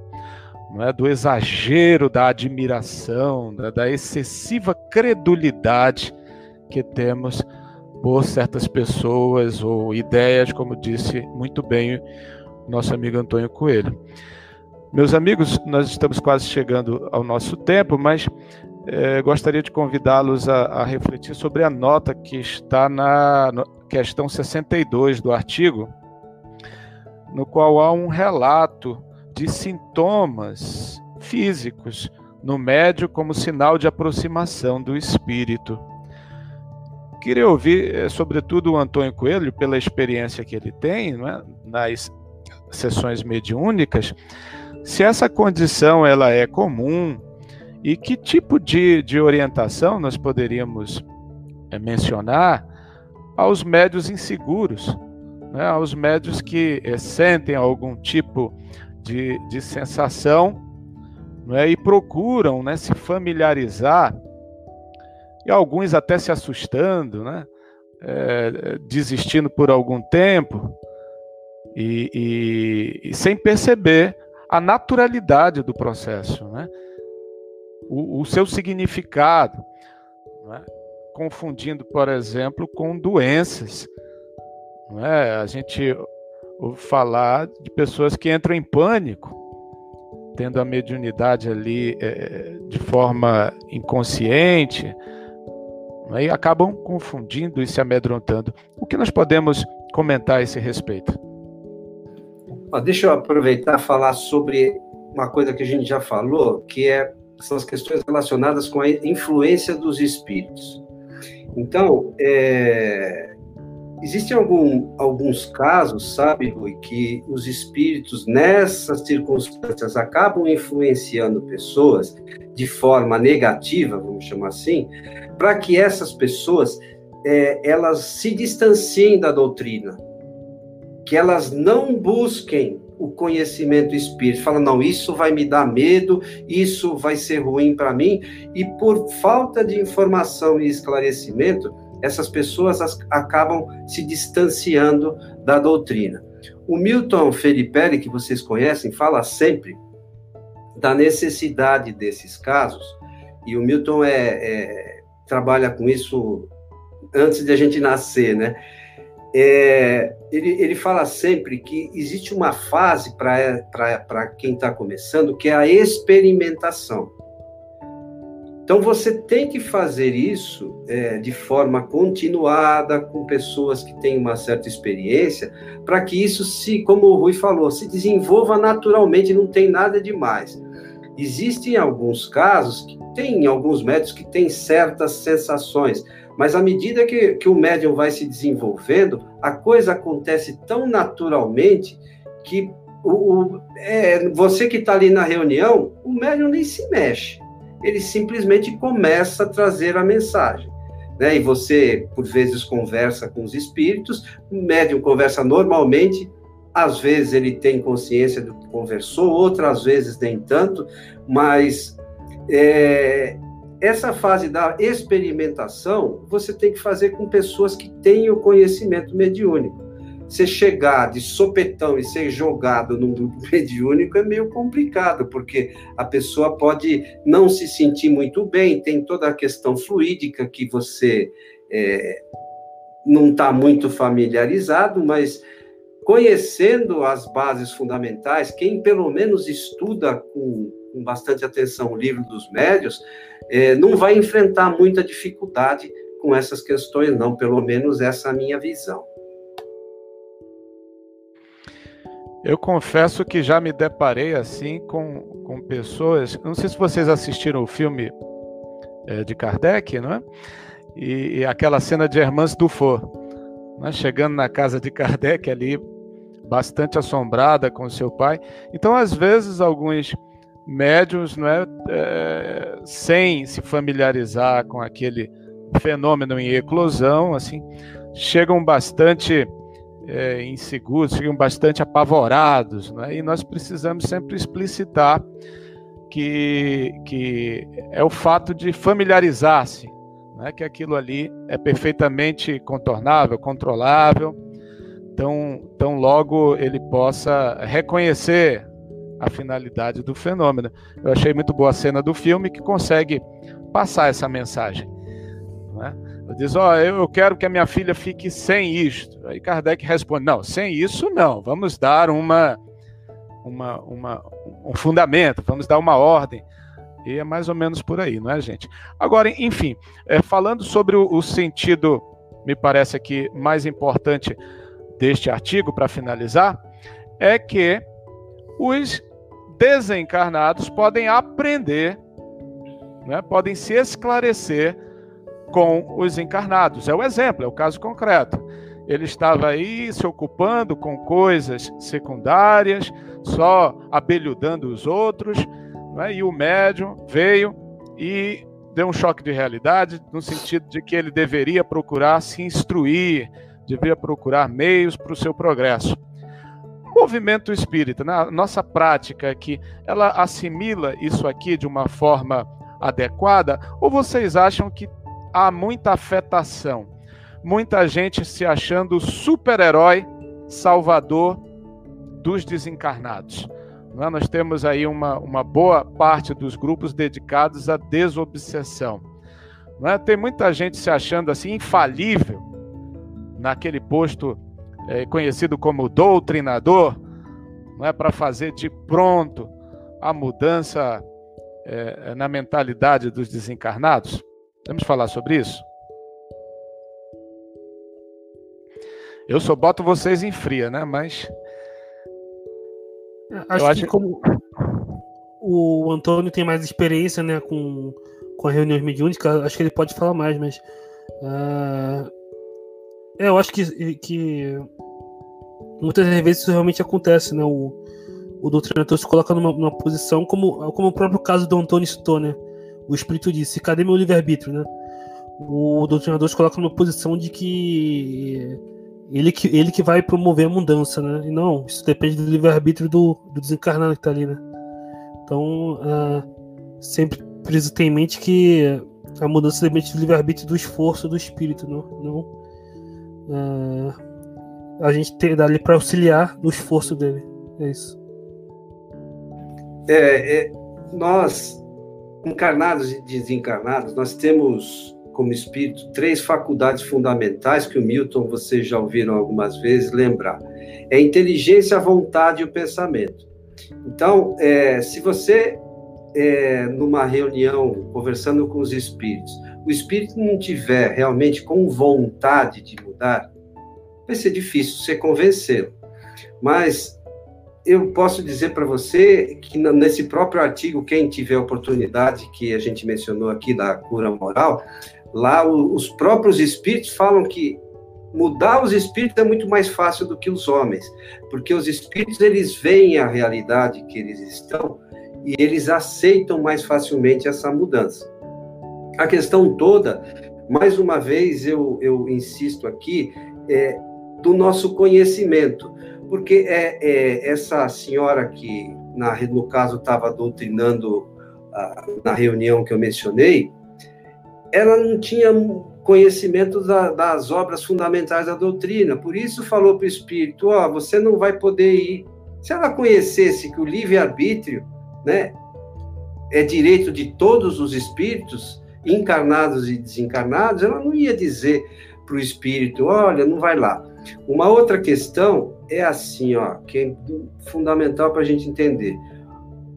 é? do exagero da admiração, da, da excessiva credulidade que temos por certas pessoas ou ideias, como disse muito bem nosso amigo Antônio Coelho. Meus amigos, nós estamos quase chegando ao nosso tempo, mas é, gostaria de convidá-los a, a, refletir sobre a nota que está na questão 62 do artigo, no qual há um relato de sintomas físicos no médio como sinal de aproximação do espírito. Queria ouvir, é, sobretudo, o Antônio Coelho, pela experiência que ele tem é? nas sessões mediúnicas, se essa condição ela é comum e que tipo de, de orientação nós poderíamos é, mencionar aos médios inseguros, né, aos médios que é, sentem algum tipo de, de sensação né, e procuram né, se familiarizar, e alguns até se assustando, né, é, desistindo por algum tempo, e, e, e sem perceber a naturalidade do processo, né? o, o seu significado, né? confundindo, por exemplo, com doenças. Não é? A gente ouve falar de pessoas que entram em pânico, tendo a mediunidade ali é, de forma inconsciente, né? e acabam confundindo e se amedrontando. O que nós podemos comentar a esse respeito? deixa eu aproveitar e falar sobre uma coisa que a gente já falou, que é, são as questões relacionadas com a influência dos espíritos. Então, é, existem algum, alguns casos, sabe, Rui, que os espíritos nessas circunstâncias acabam influenciando pessoas de forma negativa, vamos chamar assim, para que essas pessoas é, elas se distanciem da doutrina, que elas não busquem o conhecimento espírita. Fala, não, isso vai me dar medo, isso vai ser ruim para mim, e por falta de informação e esclarecimento, essas pessoas acabam se distanciando da doutrina. O Milton Felipe, que vocês conhecem, fala sempre da necessidade desses casos, e o Milton é, é trabalha com isso antes de a gente nascer, né? é, ele, ele fala sempre que existe uma fase para quem está começando que é a experimentação. Então você tem que fazer isso é, de forma continuada, com pessoas que têm uma certa experiência, para que isso se, como o Rui falou, se desenvolva naturalmente, não tem nada demais. Existem alguns casos que tem alguns médicos que têm certas sensações, mas à medida que, que o médium vai se desenvolvendo, a coisa acontece tão naturalmente que o, o é, você que está ali na reunião, o médium nem se mexe. Ele simplesmente começa a trazer a mensagem. Né? E você, por vezes, conversa com os espíritos, o médium conversa normalmente, às vezes ele tem consciência do que conversou, outras vezes nem tanto, mas é, essa fase da experimentação você tem que fazer com pessoas que têm o conhecimento mediúnico. Você chegar de sopetão e ser jogado num grupo mediúnico é meio complicado, porque a pessoa pode não se sentir muito bem, tem toda a questão fluídica que você é, não está muito familiarizado, mas conhecendo as bases fundamentais, quem pelo menos estuda com, com bastante atenção o livro dos médios, é, não vai enfrentar muita dificuldade com essas questões, não, pelo menos essa é a minha visão. Eu confesso que já me deparei assim com, com pessoas. Não sei se vocês assistiram o filme é, de Kardec, não é? E, e aquela cena de Hermance Dufour, né? chegando na casa de Kardec ali, bastante assombrada com seu pai. Então, às vezes, alguns médiums, não é, é, sem se familiarizar com aquele fenômeno em eclosão, assim, chegam bastante é, inseguros, chegam bastante apavorados, é? e nós precisamos sempre explicitar que, que é o fato de familiarizar-se, é? que aquilo ali é perfeitamente contornável, controlável, tão, tão logo ele possa reconhecer a finalidade do fenômeno. Eu achei muito boa a cena do filme que consegue passar essa mensagem. Diz, ó, oh, eu quero que a minha filha fique sem isto. Aí Kardec responde, não, sem isso não, vamos dar uma, uma, uma, um fundamento, vamos dar uma ordem. E é mais ou menos por aí, não é, gente? Agora, enfim, é, falando sobre o, o sentido, me parece aqui, mais importante deste artigo, para finalizar, é que os desencarnados podem aprender, né, podem se esclarecer com os encarnados. É o exemplo, é o caso concreto. Ele estava aí se ocupando com coisas secundárias, só abelhudando os outros, né? e o médium veio e deu um choque de realidade, no sentido de que ele deveria procurar se instruir, deveria procurar meios para o seu progresso. O movimento espírita, né? nossa prática aqui, ela assimila isso aqui de uma forma adequada? Ou vocês acham que há muita afetação. Muita gente se achando super-herói, salvador dos desencarnados. É? Nós temos aí uma, uma boa parte dos grupos dedicados à desobsessão. É? Tem muita gente se achando assim infalível naquele posto é, conhecido como doutrinador, não é para fazer de pronto a mudança é, na mentalidade dos desencarnados. Vamos falar sobre isso? Eu só boto vocês em fria, né? Mas. Acho, acho que como o Antônio tem mais experiência né, com, com a reunião mediúnica, acho que ele pode falar mais, mas. Uh, é, eu acho que, que muitas vezes isso realmente acontece, né? O, o doutrinador se coloca numa, numa posição, como, como o próprio caso do Antônio citou, né? O espírito disse: cadê meu livre-arbítrio, né? O doutrinador se coloca numa posição de que ele que, ele que vai promover a mudança, né? E não, isso depende do livre-arbítrio do, do desencarnado que está ali, né? Então, uh, sempre precisa ter em mente que a mudança depende do livre-arbítrio do esforço do espírito, não, não uh, a gente ter dali para auxiliar no esforço dele. É isso. É, é, nós encarnados e desencarnados, nós temos como espírito três faculdades fundamentais que o Milton, vocês já ouviram algumas vezes lembrar: é a inteligência, a vontade e o pensamento. Então, é, se você, é, numa reunião, conversando com os espíritos, o espírito não tiver realmente com vontade de mudar, vai ser difícil você convencê-lo. Mas eu posso dizer para você que nesse próprio artigo, quem tiver oportunidade, que a gente mencionou aqui da cura moral, lá os próprios espíritos falam que mudar os espíritos é muito mais fácil do que os homens, porque os espíritos eles veem a realidade que eles estão e eles aceitam mais facilmente essa mudança. A questão toda, mais uma vez eu, eu insisto aqui, é do nosso conhecimento porque é, é essa senhora que, na, no caso, estava doutrinando a, na reunião que eu mencionei, ela não tinha conhecimento da, das obras fundamentais da doutrina, por isso falou para o espírito: ó, oh, você não vai poder ir. Se ela conhecesse que o livre-arbítrio né, é direito de todos os espíritos, encarnados e desencarnados, ela não ia dizer para o espírito: olha, não vai lá. Uma outra questão é assim, ó, que é fundamental para a gente entender.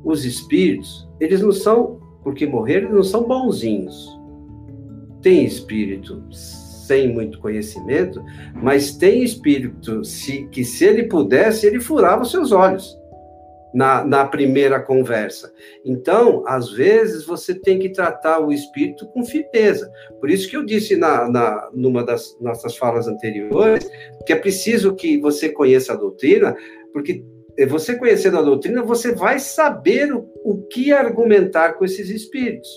Os espíritos, eles não são, porque morreram, eles não são bonzinhos. Tem espírito sem muito conhecimento, mas tem espírito se, que, se ele pudesse, ele furava os seus olhos na, na primeira conversa. Então, às vezes, você tem que tratar o espírito com firmeza. Por isso que eu disse na, na numa das nossas falas anteriores que é preciso que você conheça a doutrina, porque você conhecendo a doutrina, você vai saber o, o que argumentar com esses espíritos.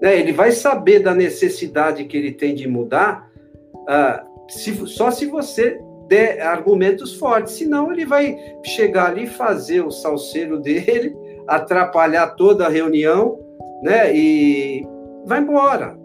Né? Ele vai saber da necessidade que ele tem de mudar, uh, se, só se você de argumentos fortes, senão ele vai chegar ali, fazer o salseiro dele, atrapalhar toda a reunião, né? E vai embora.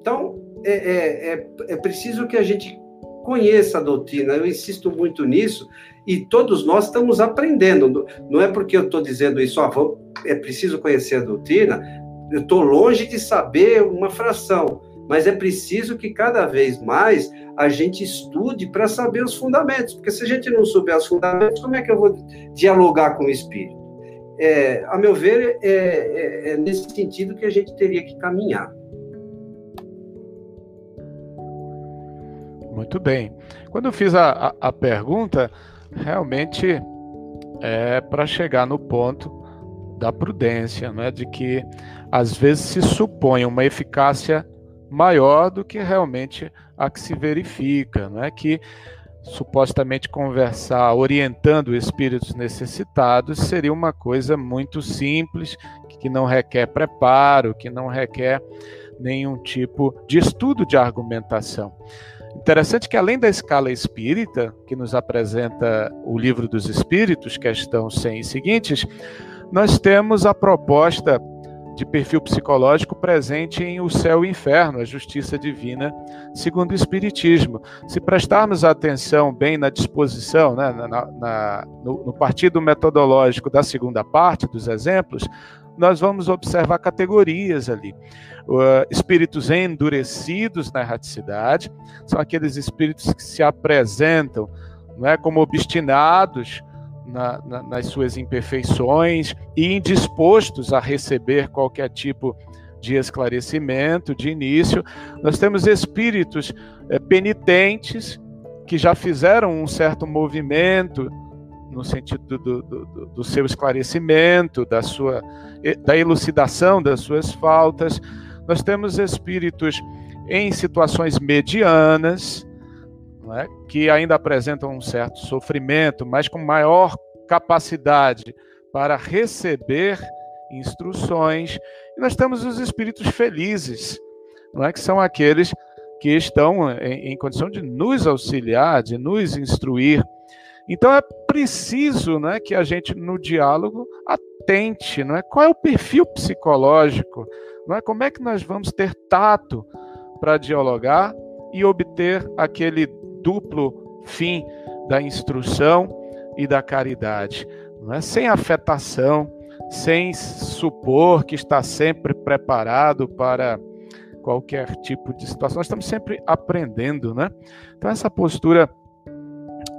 Então, é, é, é, é preciso que a gente conheça a doutrina. Eu insisto muito nisso e todos nós estamos aprendendo. Não é porque eu estou dizendo isso, ó, é preciso conhecer a doutrina, eu estou longe de saber uma fração, mas é preciso que cada vez mais a gente estude para saber os fundamentos, porque se a gente não souber os fundamentos, como é que eu vou dialogar com o Espírito? É, a meu ver, é, é, é nesse sentido que a gente teria que caminhar. Muito bem. Quando eu fiz a, a, a pergunta, realmente é para chegar no ponto da prudência, né, de que às vezes se supõe uma eficácia maior do que realmente a que se verifica, né, que supostamente conversar orientando espíritos necessitados seria uma coisa muito simples, que não requer preparo, que não requer nenhum tipo de estudo de argumentação. Interessante que, além da escala espírita, que nos apresenta o livro dos Espíritos, questão 100 e seguintes, nós temos a proposta de perfil psicológico presente em O Céu e o Inferno, a Justiça Divina, segundo o Espiritismo. Se prestarmos atenção bem na disposição, né, na, na, no, no partido metodológico da segunda parte dos exemplos, nós vamos observar categorias ali. Uh, espíritos endurecidos na erraticidade, são aqueles espíritos que se apresentam não é, como obstinados na, na, nas suas imperfeições e indispostos a receber qualquer tipo de esclarecimento, de início. Nós temos espíritos é, penitentes que já fizeram um certo movimento no sentido do, do, do, seu esclarecimento, da sua da elucidação das suas faltas. Nós temos espíritos em situações medianas, é? que ainda apresentam um certo sofrimento, mas com maior capacidade para receber instruções. E nós temos os espíritos felizes, não é? que são aqueles que estão em, em condição de nos auxiliar, de nos instruir então é preciso né, que a gente, no diálogo, atente, não é? qual é o perfil psicológico, não é? como é que nós vamos ter tato para dialogar e obter aquele duplo fim da instrução e da caridade, é? sem afetação, sem supor que está sempre preparado para qualquer tipo de situação. Nós estamos sempre aprendendo, né? Então essa postura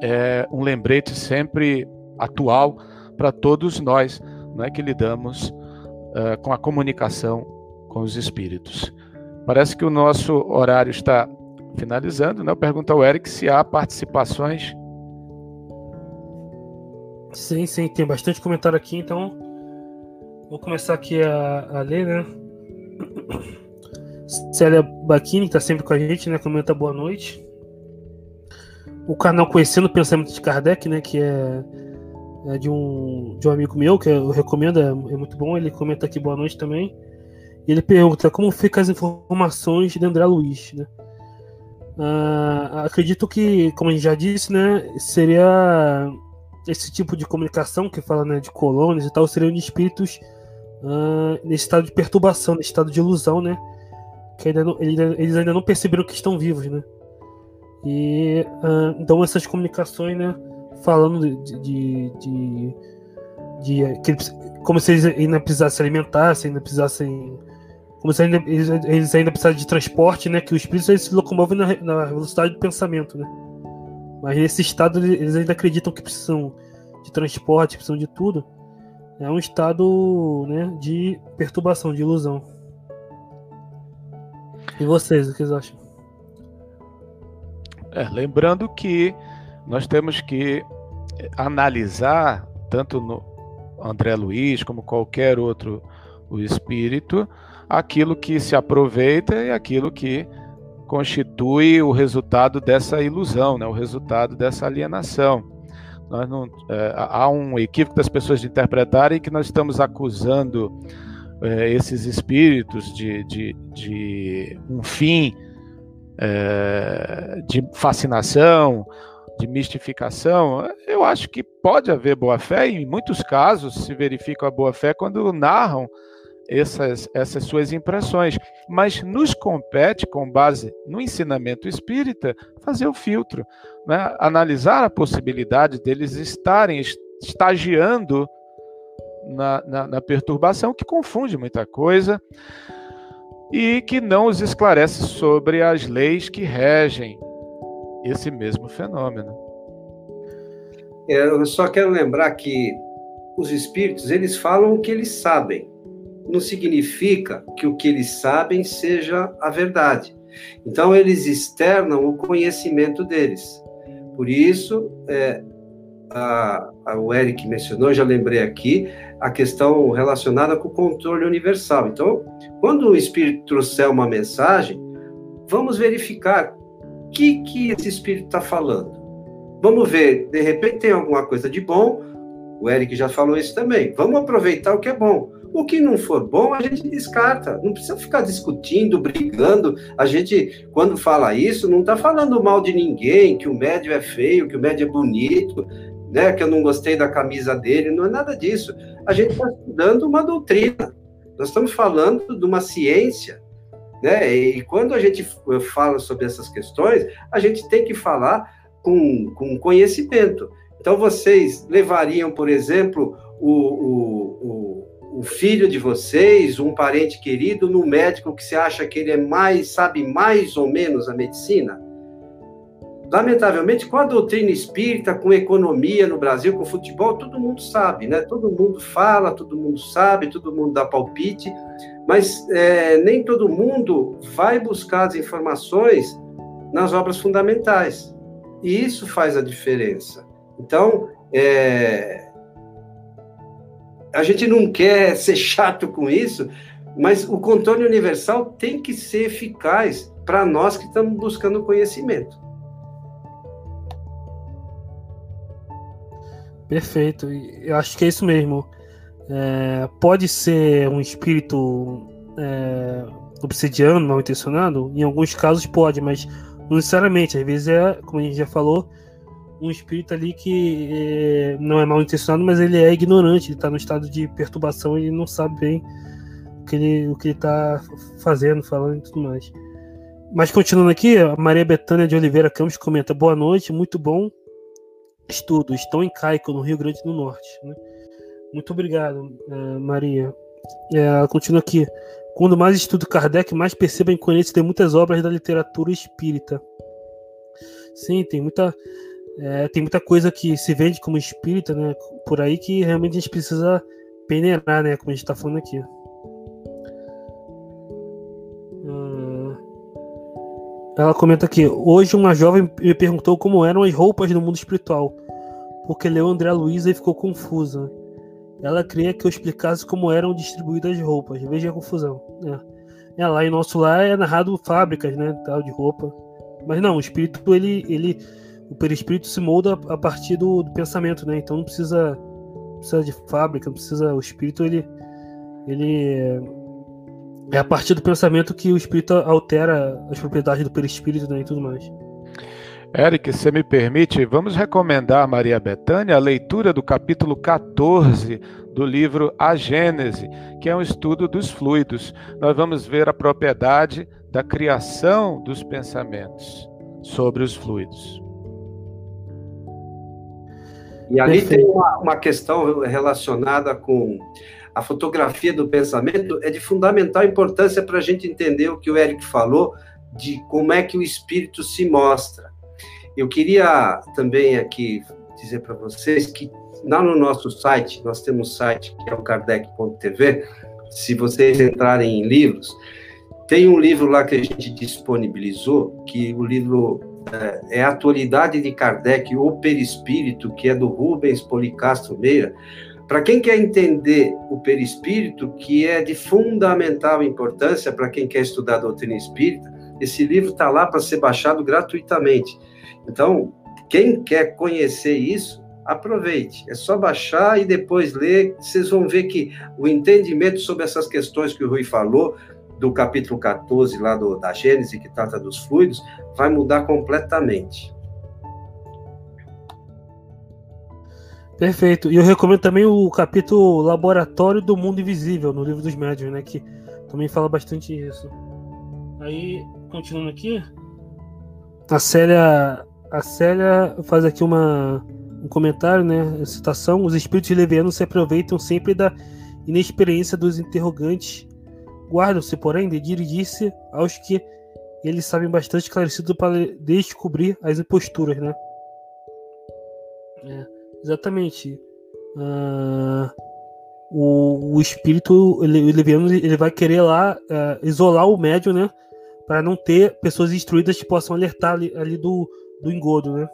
é um lembrete sempre atual para todos nós não é que lidamos uh, com a comunicação com os espíritos. Parece que o nosso horário está finalizando, né? Eu pergunto ao Eric se há participações. Sim, sim, tem bastante comentário aqui, então vou começar aqui a, a ler, né? Célia Bacchini, que está sempre com a gente, né? Comenta boa noite o canal Conhecendo o Pensamento de Kardec, né? Que é, é de, um, de um amigo meu, que eu recomendo, é, é, muito bom. Ele comenta aqui boa noite também. E ele pergunta como ficam as informações de André Luiz, né? Ah, acredito que, como a gente já disse, né, seria esse tipo de comunicação que fala né, de colônias e tal, seriam de espíritos ah, nesse estado de perturbação, nesse estado de ilusão, né? Que ainda não, eles ainda não perceberam que estão vivos, né? E uh, então essas comunicações, né, falando de, de, de, de que como se eles ainda precisassem se alimentar, se ainda precisassem como se ainda, eles, ainda precisassem de transporte, né, que os espíritos se locomovem na, na velocidade do pensamento, né. Mas nesse estado eles ainda acreditam que precisam de transporte, precisam de tudo. É um estado, né, de perturbação, de ilusão. E vocês, o que vocês acham? É, lembrando que nós temos que analisar, tanto no André Luiz como qualquer outro o espírito, aquilo que se aproveita e aquilo que constitui o resultado dessa ilusão, né? o resultado dessa alienação. Não, é, há um equívoco das pessoas de interpretarem que nós estamos acusando é, esses espíritos de, de, de um fim é, de fascinação, de mistificação, eu acho que pode haver boa fé, e em muitos casos se verifica a boa fé quando narram essas, essas suas impressões, mas nos compete, com base no ensinamento espírita, fazer o filtro, né? analisar a possibilidade deles estarem estagiando na, na, na perturbação, que confunde muita coisa e que não os esclarece sobre as leis que regem esse mesmo fenômeno. É, eu só quero lembrar que os espíritos eles falam o que eles sabem. Não significa que o que eles sabem seja a verdade. Então eles externam o conhecimento deles. Por isso, é, a, a, o Eric mencionou, já lembrei aqui, a questão relacionada com o controle universal. Então, quando o Espírito trouxer uma mensagem, vamos verificar o que, que esse Espírito está falando. Vamos ver, de repente tem alguma coisa de bom, o Eric já falou isso também. Vamos aproveitar o que é bom. O que não for bom, a gente descarta. Não precisa ficar discutindo, brigando. A gente, quando fala isso, não está falando mal de ninguém, que o médio é feio, que o médio é bonito né, que eu não gostei da camisa dele, não é nada disso. A gente está estudando uma doutrina, nós estamos falando de uma ciência, né, e quando a gente fala sobre essas questões, a gente tem que falar com, com conhecimento. Então, vocês levariam, por exemplo, o, o, o, o filho de vocês, um parente querido, no médico que você acha que ele é mais, sabe mais ou menos a medicina? lamentavelmente, com a doutrina espírita, com economia no Brasil, com futebol, todo mundo sabe, né? Todo mundo fala, todo mundo sabe, todo mundo dá palpite, mas é, nem todo mundo vai buscar as informações nas obras fundamentais. E isso faz a diferença. Então, é, a gente não quer ser chato com isso, mas o controle universal tem que ser eficaz para nós que estamos buscando conhecimento. Perfeito. Eu acho que é isso mesmo. É, pode ser um espírito é, obsidiano, mal intencionado? Em alguns casos pode, mas não necessariamente. Às vezes é, como a gente já falou, um espírito ali que é, não é mal intencionado, mas ele é ignorante, ele está no estado de perturbação e não sabe bem o que ele o que está fazendo, falando e tudo mais. Mas continuando aqui, a Maria Betânia de Oliveira Campos comenta: Boa noite, muito bom estudo. Estão em Caico, no Rio Grande do Norte. Né? Muito obrigado, uh, Maria. É, ela continua aqui. Quando mais estudo Kardec, mais percebo a incoerência de muitas obras da literatura espírita. Sim, tem muita, é, tem muita coisa que se vende como espírita, né? Por aí que realmente a gente precisa peneirar, né? Como a gente está falando aqui. Ela comenta aqui: hoje uma jovem me perguntou como eram as roupas no mundo espiritual, porque leu André Luiza e ficou confusa. Ela queria que eu explicasse como eram distribuídas as roupas. Veja a confusão. É. é lá em nosso lar é narrado fábricas, né, tal de roupa. Mas não, o espírito ele, ele, o perispírito se molda a partir do, do pensamento, né? Então não precisa, precisa de fábrica, não precisa. O espírito ele, ele é a partir do pensamento que o espírito altera as propriedades do perispírito né, e tudo mais. Eric, se me permite, vamos recomendar a Maria Bethânia a leitura do capítulo 14 do livro A Gênese, que é um estudo dos fluidos. Nós vamos ver a propriedade da criação dos pensamentos sobre os fluidos. E ali Perfeito. tem uma, uma questão relacionada com a fotografia do pensamento é de fundamental importância para a gente entender o que o Eric falou de como é que o espírito se mostra. Eu queria também aqui dizer para vocês que lá no nosso site, nós temos um site que é o kardec.tv, se vocês entrarem em livros, tem um livro lá que a gente disponibilizou, que o livro é, é a Atualidade de Kardec, o Perispírito, que é do Rubens Policastro Meira, para quem quer entender o perispírito, que é de fundamental importância para quem quer estudar a doutrina espírita, esse livro está lá para ser baixado gratuitamente. Então, quem quer conhecer isso, aproveite. É só baixar e depois ler. Vocês vão ver que o entendimento sobre essas questões que o Rui falou, do capítulo 14 lá do, da Gênese, que trata dos fluidos, vai mudar completamente. Perfeito. E eu recomendo também o capítulo Laboratório do Mundo Invisível, no livro dos médios, né? Que também fala bastante isso. Aí, continuando aqui, a Célia, a Célia faz aqui uma, um comentário, né? Citação: Os espíritos levianos se aproveitam sempre da inexperiência dos interrogantes. Guardam-se, porém, de dirigir-se aos que eles sabem bastante esclarecido para descobrir as imposturas, né? É, exatamente. Uh, o, o espírito ele, leviano ele vai querer lá uh, isolar o médium, né? Para não ter pessoas instruídas que possam alertar ali, ali do, do engodo, né?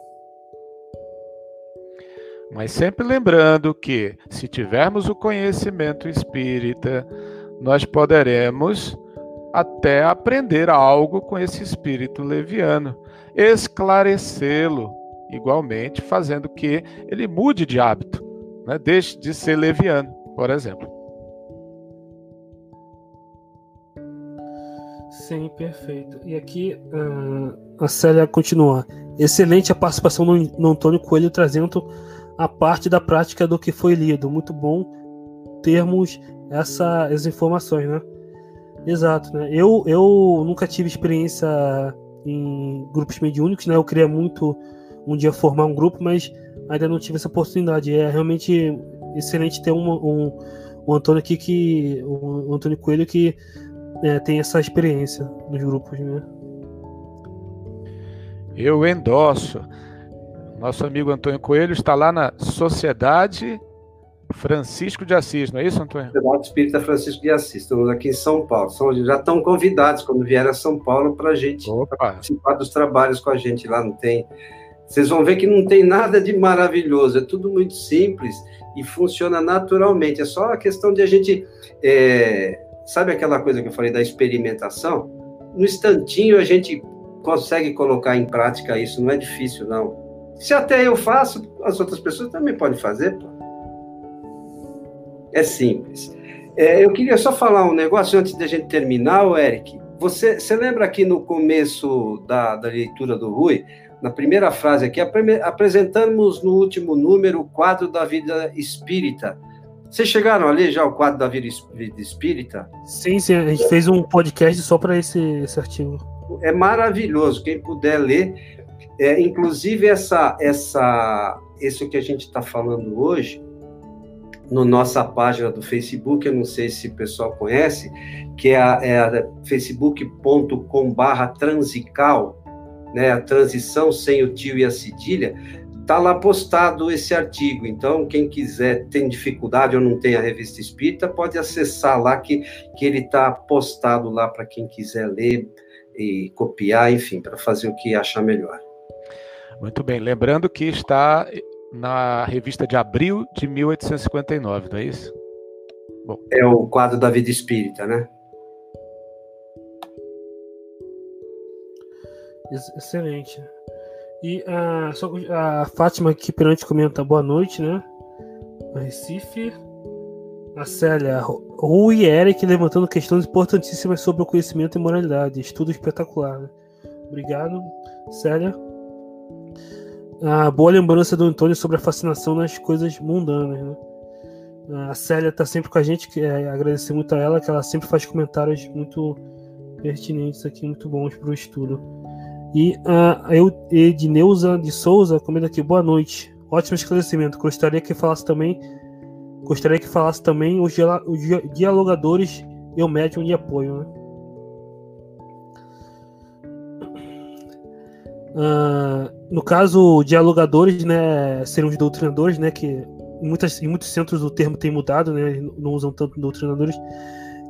Mas sempre lembrando que, se tivermos o conhecimento espírita, nós poderemos até aprender algo com esse espírito leviano, esclarecê-lo igualmente, fazendo que ele mude de hábito, né? deixe de ser leviano, por exemplo. Sim, perfeito. E aqui uh, a Célia continua. Excelente a participação do, do Antônio Coelho trazendo a parte da prática do que foi lido. Muito bom termos essa, essas informações, né? Exato, né? Eu, eu nunca tive experiência em grupos mediúnicos, né? Eu queria muito um dia formar um grupo, mas ainda não tive essa oportunidade. É realmente excelente ter um, um, um Antônio aqui que. Um, um Antônio Coelho que é, tem essa experiência nos grupos, né? Eu endosso. Nosso amigo Antônio Coelho está lá na Sociedade Francisco de Assis, não é isso, Antônio? Sociedade Espírita Francisco de Assis. Estamos aqui em São Paulo. São, já estão convidados quando vierem a São Paulo para a gente participar dos trabalhos com a gente lá. Não tem. Vocês vão ver que não tem nada de maravilhoso. É tudo muito simples e funciona naturalmente. É só a questão de a gente. É... Sabe aquela coisa que eu falei da experimentação? No instantinho a gente consegue colocar em prática isso. Não é difícil, não. Se até eu faço, as outras pessoas também podem fazer. Pô. É simples. É, eu queria só falar um negócio antes da gente terminar, Eric. Você, você lembra aqui no começo da, da leitura do Rui, na primeira frase aqui, apresentamos no último número o quadro da vida espírita. Vocês chegaram a ler já o quadro da vida espírita? Sim, sim. A gente fez um podcast só para esse, esse artigo. É maravilhoso. Quem puder ler, é, inclusive, essa, essa, isso que a gente está falando hoje, no nossa página do Facebook, eu não sei se o pessoal conhece, que é é a facebook.com/barra transical, né, a transição sem o tio e a cedilha, está lá postado esse artigo. Então, quem quiser, tem dificuldade ou não tem a revista Espírita, pode acessar lá que, que ele está postado lá para quem quiser ler e copiar, enfim, para fazer o que achar melhor. Muito bem. Lembrando que está na revista de abril de 1859, não é isso? Bom. É o quadro da vida espírita, né? Excelente. E a, a Fátima aqui perante comenta boa noite, né? A Recife. A Célia, Rui e Eric levantando questões importantíssimas sobre o conhecimento e moralidade. Estudo espetacular. Né? Obrigado, Célia a boa lembrança do Antônio sobre a fascinação nas coisas mundanas. Né? A Célia está sempre com a gente, que é, agradecer muito a ela, que ela sempre faz comentários muito pertinentes aqui, muito bons para o estudo. E a eu, Edneuza de Souza comenta aqui, boa noite. Ótimo esclarecimento. Gostaria que falasse também. Gostaria que falasse também os, dialogadores e o médium de apoio. Né? Uh, no caso, dialogadores, né, seriam os doutrinadores, né, que em, muitas, em muitos centros o termo tem mudado, né, não usam tanto doutrinadores.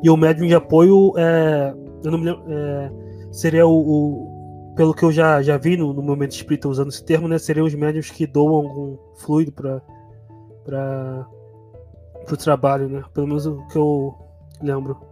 E o médium de apoio, é, eu não me lembro, é, seria o, o, pelo que eu já, já vi no, no momento espírita usando esse termo, né, seriam os médiums que doam algum fluido para para o trabalho, né, pelo menos o que eu lembro.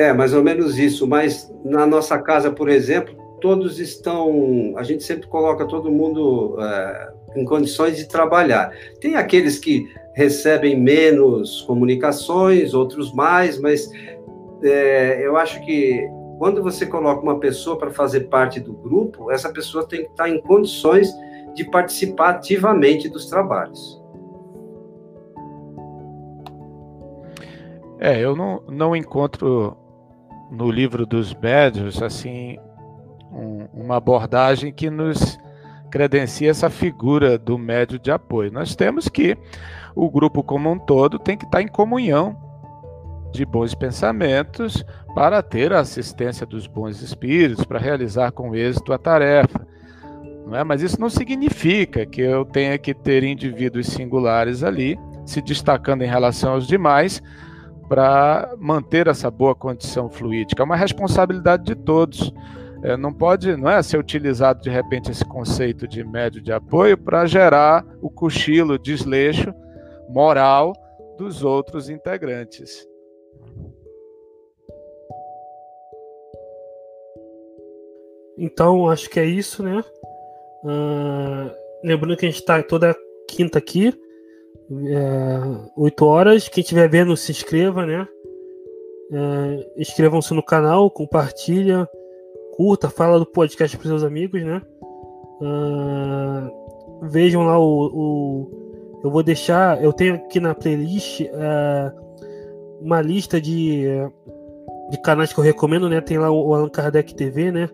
É, mais ou menos isso. Mas na nossa casa, por exemplo, todos estão. A gente sempre coloca todo mundo é, em condições de trabalhar. Tem aqueles que recebem menos comunicações, outros mais, mas é, eu acho que quando você coloca uma pessoa para fazer parte do grupo, essa pessoa tem que estar em condições de participar ativamente dos trabalhos. É, eu não, não encontro no livro dos médios assim um, uma abordagem que nos credencia essa figura do médio de apoio. Nós temos que o grupo como um todo tem que estar em comunhão de bons pensamentos para ter a assistência dos bons espíritos, para realizar com êxito a tarefa. Não é? Mas isso não significa que eu tenha que ter indivíduos singulares ali, se destacando em relação aos demais, para manter essa boa condição fluídica. É uma responsabilidade de todos. É, não pode, não é ser utilizado de repente esse conceito de médio de apoio para gerar o cochilo, o desleixo moral dos outros integrantes. Então, acho que é isso, né? Uh, lembrando que a gente está toda quinta aqui, é, 8 horas. Quem estiver vendo, se inscreva, né? É, Inscrevam-se no canal, compartilha, curta, fala do podcast para seus amigos, né? Uh, vejam lá o, o, Eu vou deixar. Eu tenho aqui na playlist uh, uma lista de, de canais que eu recomendo, né? Tem lá o Allan Kardec TV, né?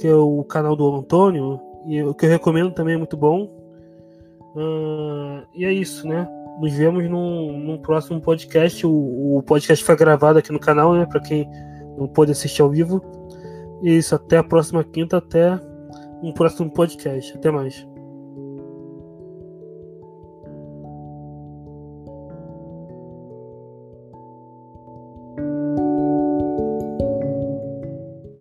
que é o canal do Antônio, e o que eu recomendo também é muito bom. E é isso, né? Nos vemos num, num próximo podcast. O, o, podcast foi gravado aqui no canal, né? Para quem não pôde assistir ao vivo. E isso, até a próxima quinta, até um próximo podcast. Até mais.